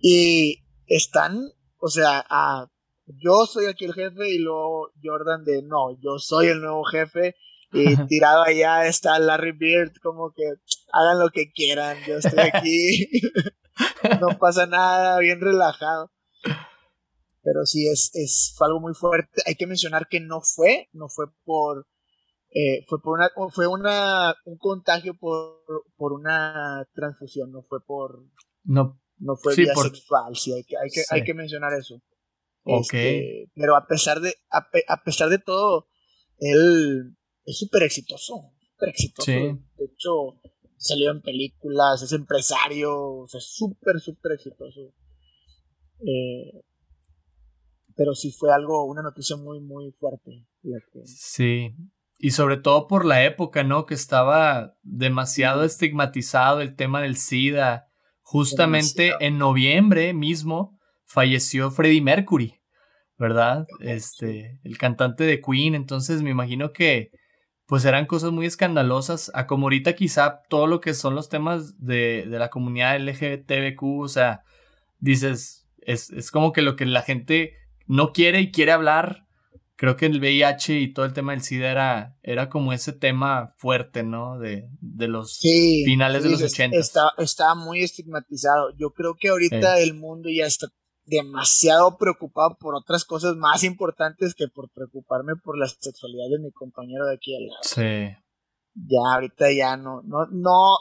y están o sea, a yo soy aquí el jefe y luego Jordan de no, yo soy el nuevo jefe y *laughs* tirado allá está Larry Bird como que hagan lo que quieran, yo estoy aquí, *laughs* *laughs* no pasa nada, bien relajado. Pero sí, es, es algo muy fuerte. Hay que mencionar que no fue, no fue por, eh, fue por una, fue una, un contagio por, por una transfusión, no fue por, no, no fue vía sexual, sí, hay que, hay que, hay que mencionar eso. Ok. Este, pero a pesar de, a, pesar de todo, él es súper exitoso, súper exitoso. De hecho, salió en películas, es empresario, o sea, súper, súper exitoso. Eh, pero sí fue algo, una noticia muy, muy fuerte. Sí, y sobre todo por la época, ¿no? Que estaba demasiado estigmatizado el tema del SIDA. Justamente en noviembre mismo falleció Freddie Mercury, ¿verdad? Este, el cantante de Queen. Entonces me imagino que pues eran cosas muy escandalosas, a como ahorita quizá todo lo que son los temas de, de la comunidad LGTBQ, o sea, dices, es, es como que lo que la gente no quiere y quiere hablar. Creo que el VIH y todo el tema del SIDA era, era como ese tema fuerte, ¿no? De, de los finales de los 80. Está, está muy estigmatizado. Yo creo que ahorita el mundo ya está demasiado preocupado por otras cosas más importantes que por preocuparme por la sexualidad de mi compañero de aquí al lado. Sí. Ya ahorita ya no, no, no,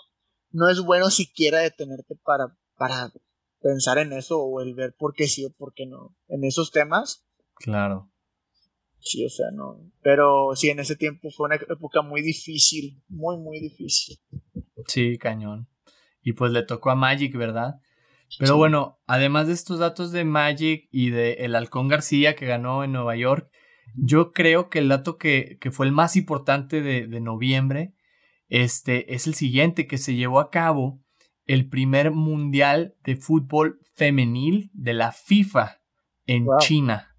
no es bueno siquiera detenerte para, para pensar en eso o el ver por qué sí o por qué no. En esos temas. Claro. Sí, o sea, no. Pero sí, en ese tiempo fue una época muy difícil, muy, muy difícil. Sí, cañón. Y pues le tocó a Magic, ¿verdad? Pero bueno, además de estos datos de Magic y de el Halcón García que ganó en Nueva York, yo creo que el dato que, que fue el más importante de, de, noviembre este, es el siguiente, que se llevó a cabo el primer mundial de fútbol femenil de la FIFA en China,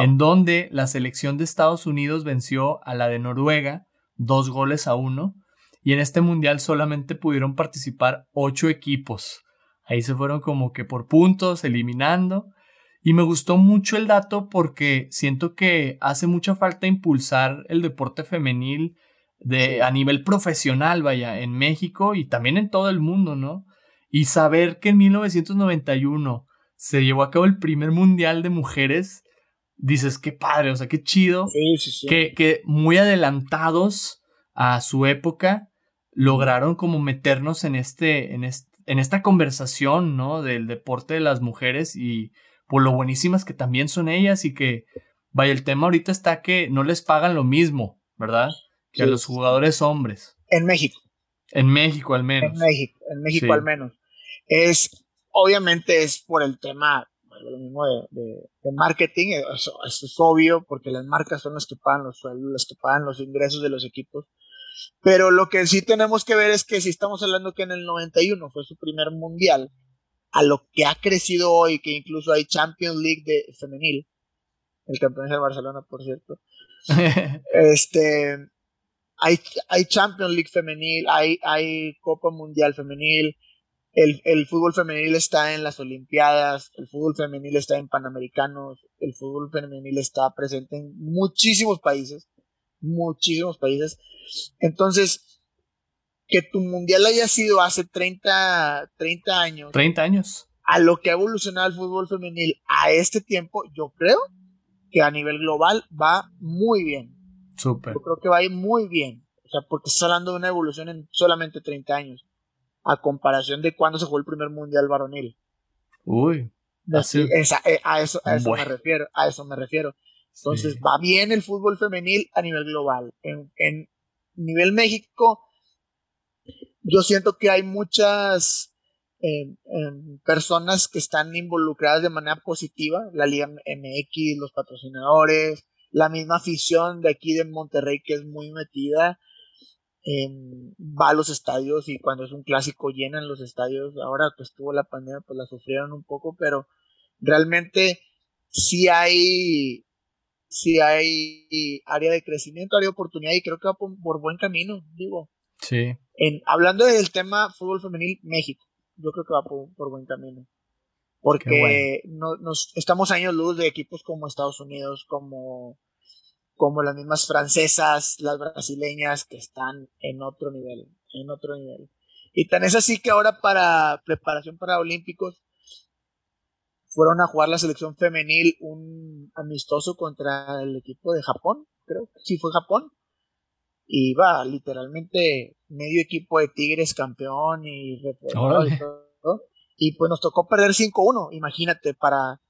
en donde la selección de Estados Unidos venció a la de Noruega dos goles a uno, y en este mundial solamente pudieron participar ocho equipos. Ahí se fueron como que por puntos, eliminando. Y me gustó mucho el dato porque siento que hace mucha falta impulsar el deporte femenil de, a nivel profesional, vaya, en México y también en todo el mundo, ¿no? Y saber que en 1991 se llevó a cabo el primer mundial de mujeres, dices, qué padre, o sea, qué chido, Que, que muy adelantados a su época lograron como meternos en este, en este en esta conversación, ¿no? Del deporte de las mujeres y por lo buenísimas que también son ellas y que, vaya, el tema ahorita está que no les pagan lo mismo, ¿verdad? Que a los jugadores hombres. En México. En México al menos. En México, en México al menos. Es, obviamente es por el tema, lo mismo de, marketing, eso, es obvio, porque las marcas son las que pagan los sueldos, las que pagan los ingresos de los equipos. Pero lo que sí tenemos que ver es que si estamos hablando que en el 91 fue su primer mundial, a lo que ha crecido hoy, que incluso hay Champions League de femenil, el campeón el Barcelona, por cierto. *laughs* este, hay, hay Champions League femenil, hay, hay Copa Mundial femenil, el, el, fútbol femenil está en las Olimpiadas, el fútbol femenil está en Panamericanos, el fútbol femenil está presente en muchísimos países, muchísimos países. Entonces, que tu mundial haya sido hace 30, 30 años. 30 años. A lo que ha evolucionado el fútbol femenil a este tiempo, yo creo que a nivel global va muy bien. Súper. Yo creo que va a ir muy bien. O sea, porque estás hablando de una evolución en solamente 30 años. A comparación de cuando se jugó el primer mundial varonil. Uy. Eh, a eso, a eso me refiero. A eso me refiero. Entonces, va bien el fútbol femenil a nivel global. En, en nivel México, yo siento que hay muchas eh, em, personas que están involucradas de manera positiva, la Liga MX, los patrocinadores, la misma afición de aquí de Monterrey que es muy metida, em, va a los estadios y cuando es un clásico llenan los estadios, ahora que estuvo la pandemia pues la sufrieron un poco, pero realmente sí hay si hay área de crecimiento, área de oportunidad y creo que va por, buen camino, digo. Sí. En, hablando del tema fútbol femenil, México, yo creo que va por, buen camino. Porque nos, estamos años luz de equipos como Estados Unidos, como, como las mismas francesas, las brasileñas, que están en otro nivel, en otro nivel. Y tan es así que ahora para preparación para Olímpicos fueron a jugar la selección femenil un amistoso contra el equipo de Japón, creo que sí fue Japón. Y va, literalmente medio equipo de Tigres campeón y, y todo. Y pues nos tocó perder 5-1, imagínate, para,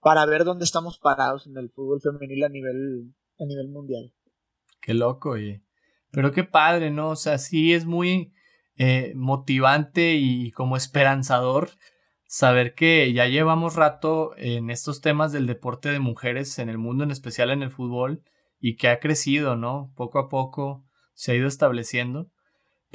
para ver dónde estamos parados en el fútbol femenil a nivel, a nivel mundial. Qué loco, oye. Pero qué padre, ¿no? O sea, sí es muy eh, motivante y como esperanzador saber que ya llevamos rato en estos temas del deporte de mujeres en el mundo, en especial en el fútbol, y que ha crecido, ¿no? Poco a poco se ha ido estableciendo.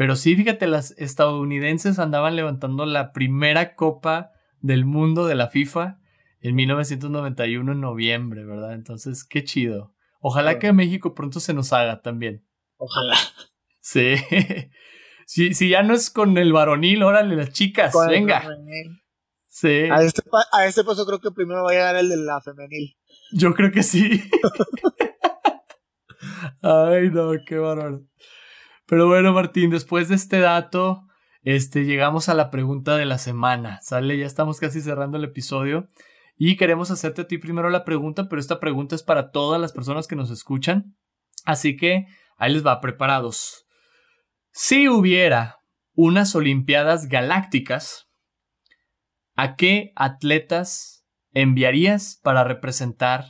Pero sí, fíjate, las estadounidenses andaban levantando la primera copa del mundo de la FIFA en 1991 en noviembre, ¿verdad? Entonces, qué chido. Ojalá que México pronto se nos haga también. Ojalá. Sí. *laughs* si, ya no es con el varonil, órale, las chicas, venga. Sí. A este, a este paso creo que primero va a llegar el de la femenil. Yo creo que sí. *laughs* Ay, no, qué bárbaro. Pero bueno, Martín, después de este dato, este, llegamos a la pregunta de la semana. Sale, ya estamos casi cerrando el episodio. Y queremos hacerte a ti primero la pregunta, pero esta pregunta es para todas las personas que nos escuchan. Así que ahí les va, preparados. Si hubiera unas Olimpiadas Galácticas, ¿a qué atletas enviarías para representar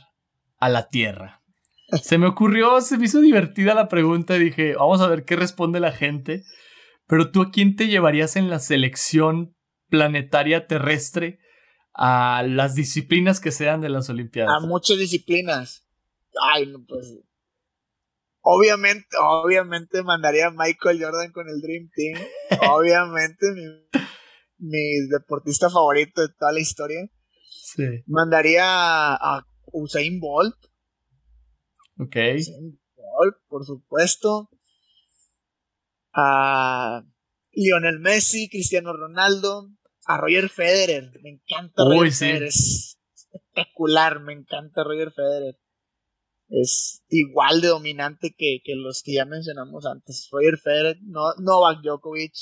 a la Tierra? Se me ocurrió, se me hizo divertida la pregunta y dije, vamos a ver qué responde la gente. Pero tú a quién te llevarías en la selección planetaria terrestre a las disciplinas que sean de las Olimpiadas? A muchas disciplinas. Ay, no, pues. Obviamente, obviamente mandaría a Michael Jordan con el Dream Team. *laughs* obviamente, mi, mi, deportista favorito de toda la historia. Sí. Mandaría a Usain Bolt Ok. por supuesto. A Lionel Messi, Cristiano Ronaldo, a Roger Federer. Me encanta Roger Federer. Es espectacular, me encanta Roger Federer. Es igual de dominante que, los que ya mencionamos antes. Roger Federer, no, Novak Djokovic.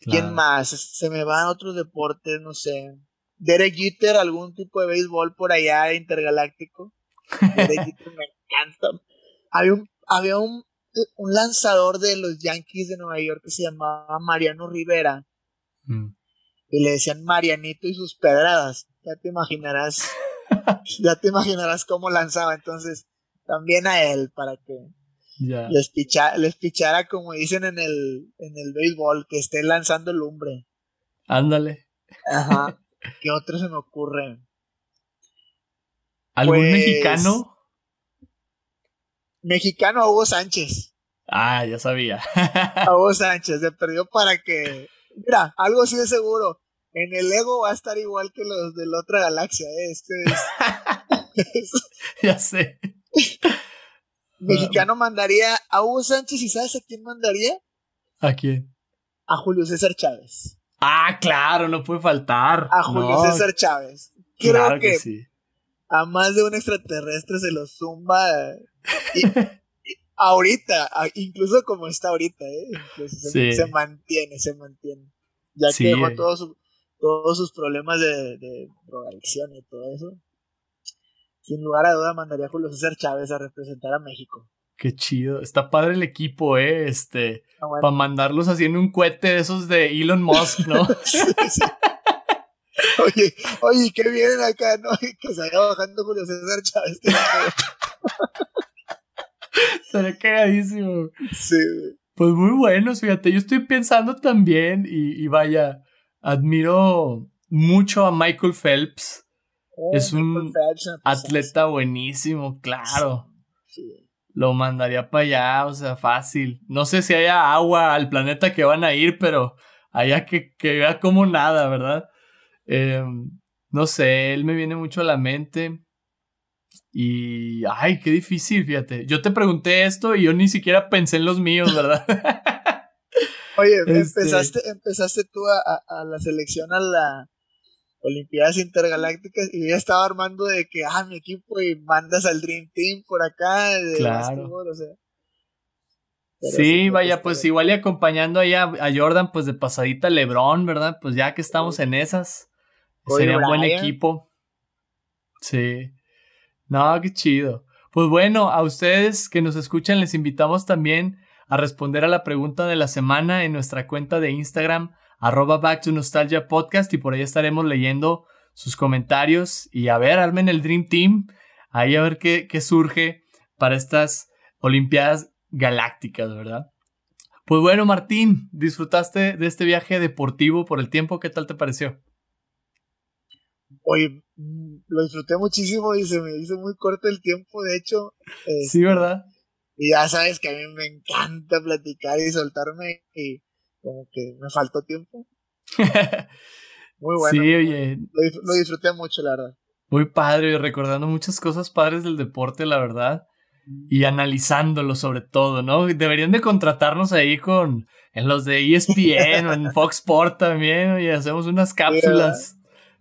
¿Quién más? Se me van otros deportes, no sé. Derek Jeter, algún tipo de béisbol por allá intergaláctico me. Había un, había un, un, lanzador de los Yankees de Nueva York que se llamaba Mariano Rivera. Mm. Y le decían Marianito y sus pedradas. Ya te imaginarás. *laughs* ya te imaginarás cómo lanzaba. Entonces, también a él para que les, les pichara, como dicen en el, en el béisbol, que esté lanzando lumbre. Ándale. Ajá. *laughs* ¿Qué otro se me ocurre? ¿Algún pues, mexicano? Mexicano a Hugo Sánchez. Ah, ya sabía. *laughs* a Hugo Sánchez, se perdió para que. Mira, algo sí de seguro. En el ego va a estar igual que los de la otra galaxia, ¿eh? Este es. *laughs* ya sé. *laughs* Mexicano mandaría a Hugo Sánchez y ¿sabes a quién mandaría? ¿A quién? A Julio César Chávez. Ah, claro, no puede faltar. A Julio César Chávez. Creo que, sí a más de un extraterrestre se lo zumba. Y, ahorita, incluso como está ahorita, ¿eh? se, mantiene, se mantiene. Ya que dejó todos, todos sus problemas de, de drogadicción y todo eso. Sin lugar a duda mandaría a Julio César Chávez a representar a México. Qué chido. Está padre el equipo, ¿eh? Este. Ah, Para mandarlos así en un cohete de esos de Elon Musk, ¿no? *laughs* sí, sí. Oye, oye, qué bien acá, ¿no? *laughs* Que se vaya bajando Julio César Chávez. *laughs* Sería cagadísimo. Sí. Pues muy bueno, fíjate. Yo estoy pensando también, y, vaya, admiro mucho a Michael Phelps. Oh, es un atleta buenísimo, claro. Sí. Lo mandaría para allá, o sea, fácil. No sé si haya agua al planeta que van a ir, pero allá que, que vea como nada, ¿verdad? Em, no sé, él me viene mucho a la mente. Y, ay, qué difícil, fíjate. Yo te pregunté esto y yo ni siquiera pensé en los míos, ¿verdad? *laughs* Oye, *laughs* este empezaste, empezaste tú a, la selección a la, Olimpiadas Intergalácticas y ya estaba armando de que, ah, mi equipo y mandas al Dream Team por acá. De claro. o sea. Sí, vaya, pues igual y acompañando ahí a, Jordan, pues de pasadita Lebron, ¿verdad? Pues ya que estamos en esas, sería un buen equipo. Sí. No, qué chido. Pues bueno, a ustedes que nos escuchan les invitamos también a responder a la pregunta de la semana en nuestra cuenta de Instagram, arroba Back to Nostalgia Podcast, y por ahí estaremos leyendo sus comentarios y a ver, armen el Dream Team, ahí a ver qué, qué surge para estas Olimpiadas Galácticas, ¿verdad? Pues bueno, Martín, ¿disfrutaste de este viaje deportivo por el tiempo? ¿Qué tal te pareció? Oye, mm, lo disfruté muchísimo y se me hizo muy corto el tiempo, de hecho. sí, este, ¿verdad? Y ya sabes que a mí me encanta platicar y soltarme y como que me faltó tiempo. *laughs* muy bueno. Sí, oye. Lo, disfruté mucho, la verdad. Muy padre, recordando muchas cosas padres del deporte, la verdad. Y analizándolo sobre todo, ¿no? Deberían de contratarnos ahí con en los de ESPN o en Fox Sport también, y hacemos unas cápsulas.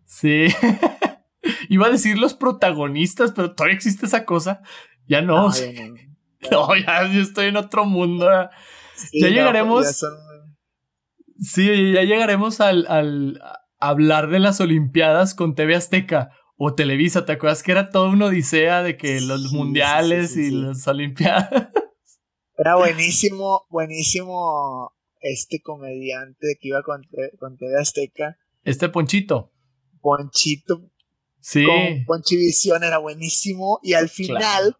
Sí. *laughs* Iba a decir los protagonistas, pero todavía existe esa cosa. Ya no. *laughs* no, ya, yo estoy en otro mundo. ya pues, llegaremos. Sí, ya llegaremos al, al hablar de las Olimpiadas con TV Azteca o Televisa. ¿Te acuerdas que era toda una odisea de que los mundiales y las Olimpiadas? *laughs* Era buenísimo, buenísimo este comediante que iba con, con TV Azteca. Este Ponchito. Ponchito. Sí. Con Ponchivisión era buenísimo. Y al final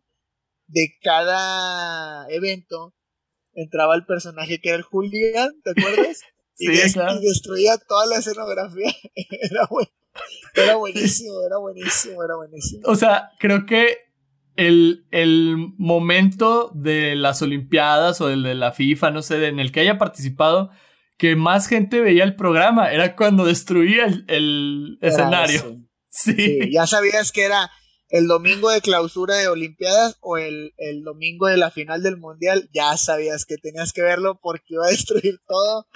de cada evento entraba el personaje que era el Julián, ¿te acuerdas? *laughs* Y, destruía toda la escenografía. *laughs* era, era buenísimo, era buenísimo, era buenísimo. O sea, creo que el, el, momento de las Olimpiadas o el de la FIFA, no sé, en el que haya participado, que más gente veía el programa, era cuando destruía el, escenario. sí. Ya sabías que era el domingo de clausura de Olimpiadas o el, domingo de la final del Mundial, ya sabías que tenías que verlo porque iba a destruir todo.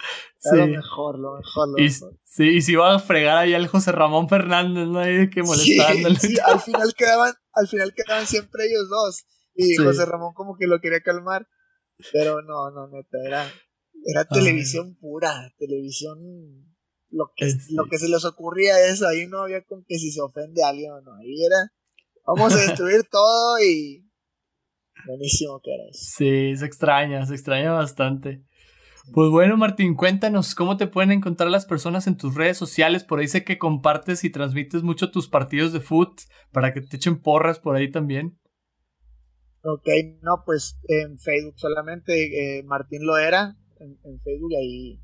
Era lo mejor, lo mejor, lo y, Sí, y si iba a fregar ahí al José Ramón Fernández, ¿no? Ahí que molestándole. Sí, al final quedaban, al final quedaban siempre ellos dos. Y José Ramón como que lo quería calmar. Pero no, no, neta, era, era televisión pura, televisión lo que, lo que se les ocurría eso, ahí no había con que si se ofende a alguien o no, ahí era Vamos a *laughs* destruir todo y. Buenísimo que era eso. Sí, se extraña, se extraña bastante. Pues bueno, Martín, cuéntanos cómo te pueden encontrar las personas en tus redes sociales. Por ahí sé que compartes y transmites mucho tus partidos de foot para que te echen porras por ahí también. Ok, no, pues en Facebook solamente eh, Martín Loera, en, en Facebook ahí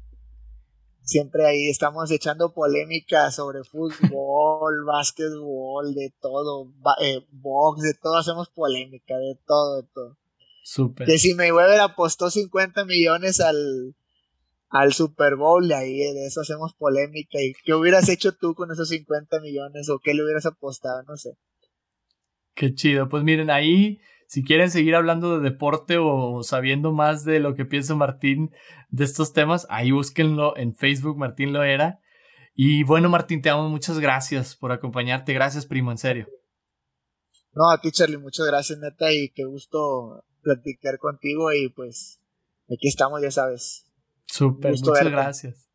siempre ahí estamos echando polémica sobre fútbol, *laughs* básquetbol, de todo, eh, box, de todo, hacemos polémica, de todo, de todo. Súper. Que si Mayweather apostó 50 millones al, al Super Bowl, de ahí de eso hacemos polémica. ¿Y qué hubieras hecho tú con esos 50 millones? ¿O qué le hubieras apostado? No sé. Qué chido. Pues miren, ahí si quieren seguir hablando de deporte o sabiendo más de lo que piensa Martín de estos temas, ahí búsquenlo en Facebook, Martín Loera. Y bueno, Martín, te amo, muchas gracias por acompañarte. Gracias, primo, en serio. No, a ti, Charlie, muchas gracias, neta, y qué gusto platicar contigo. Y pues, aquí estamos, ya sabes. Súper, muchas gracias.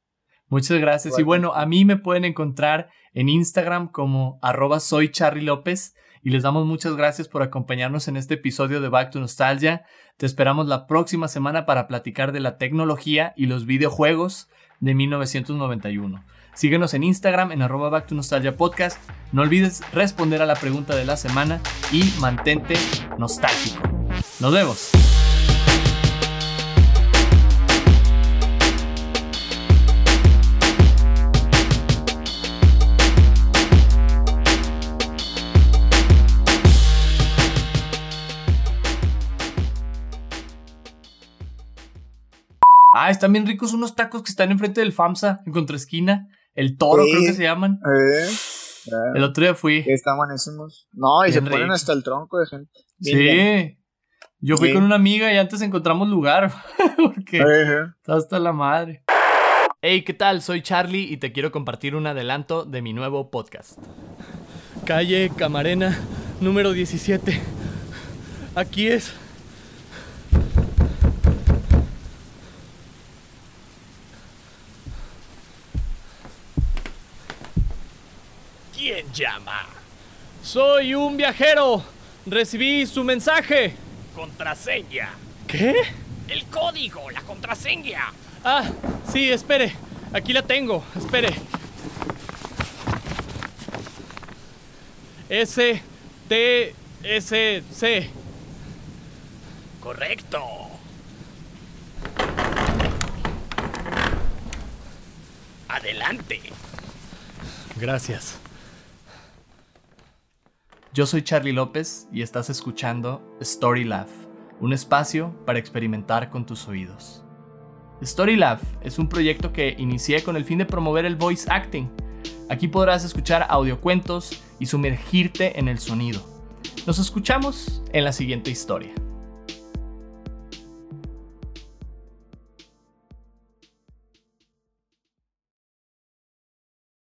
Muchas gracias. Y bueno, a mí me pueden encontrar en Instagram como arroba soy Charlie López y les damos muchas gracias por acompañarnos en este episodio de Back to Nostalgia. Te esperamos la próxima semana para platicar de la tecnología y los videojuegos de 1991. Síguenos en Instagram en arroba Back to Nostalgia Podcast. No olvides responder a la pregunta de la semana y mantente nostálgico. Nos vemos. Están bien ricos unos tacos que están enfrente del FAMSA, en contraesquina. El toro, creo que se llaman. Eh, el otro día fui. Están buenísimos. No, y se ponen hasta el tronco de gente. sí. Yo fui con una amiga y antes encontramos lugar. *laughs* porque está hasta la madre. Hey, ¿qué tal? Soy Charlie y te quiero compartir un adelanto de mi nuevo podcast. Calle Camarena, número 17. Aquí es. ¿Quién llama? Soy un viajero. Recibí su mensaje. Contraseña. ¿Qué? El código, la contraseña. Ah, sí, espere. Aquí la tengo. Espere. S T S C. Correcto. Adelante. Gracias. Yo soy Charlie López y estás escuchando Story Lab, un espacio para experimentar con tus oídos. Story Lab es un proyecto que inicié con el fin de promover el voice acting. Aquí podrás escuchar audiocuentos y sumergirte en el sonido. Nos escuchamos en la siguiente historia.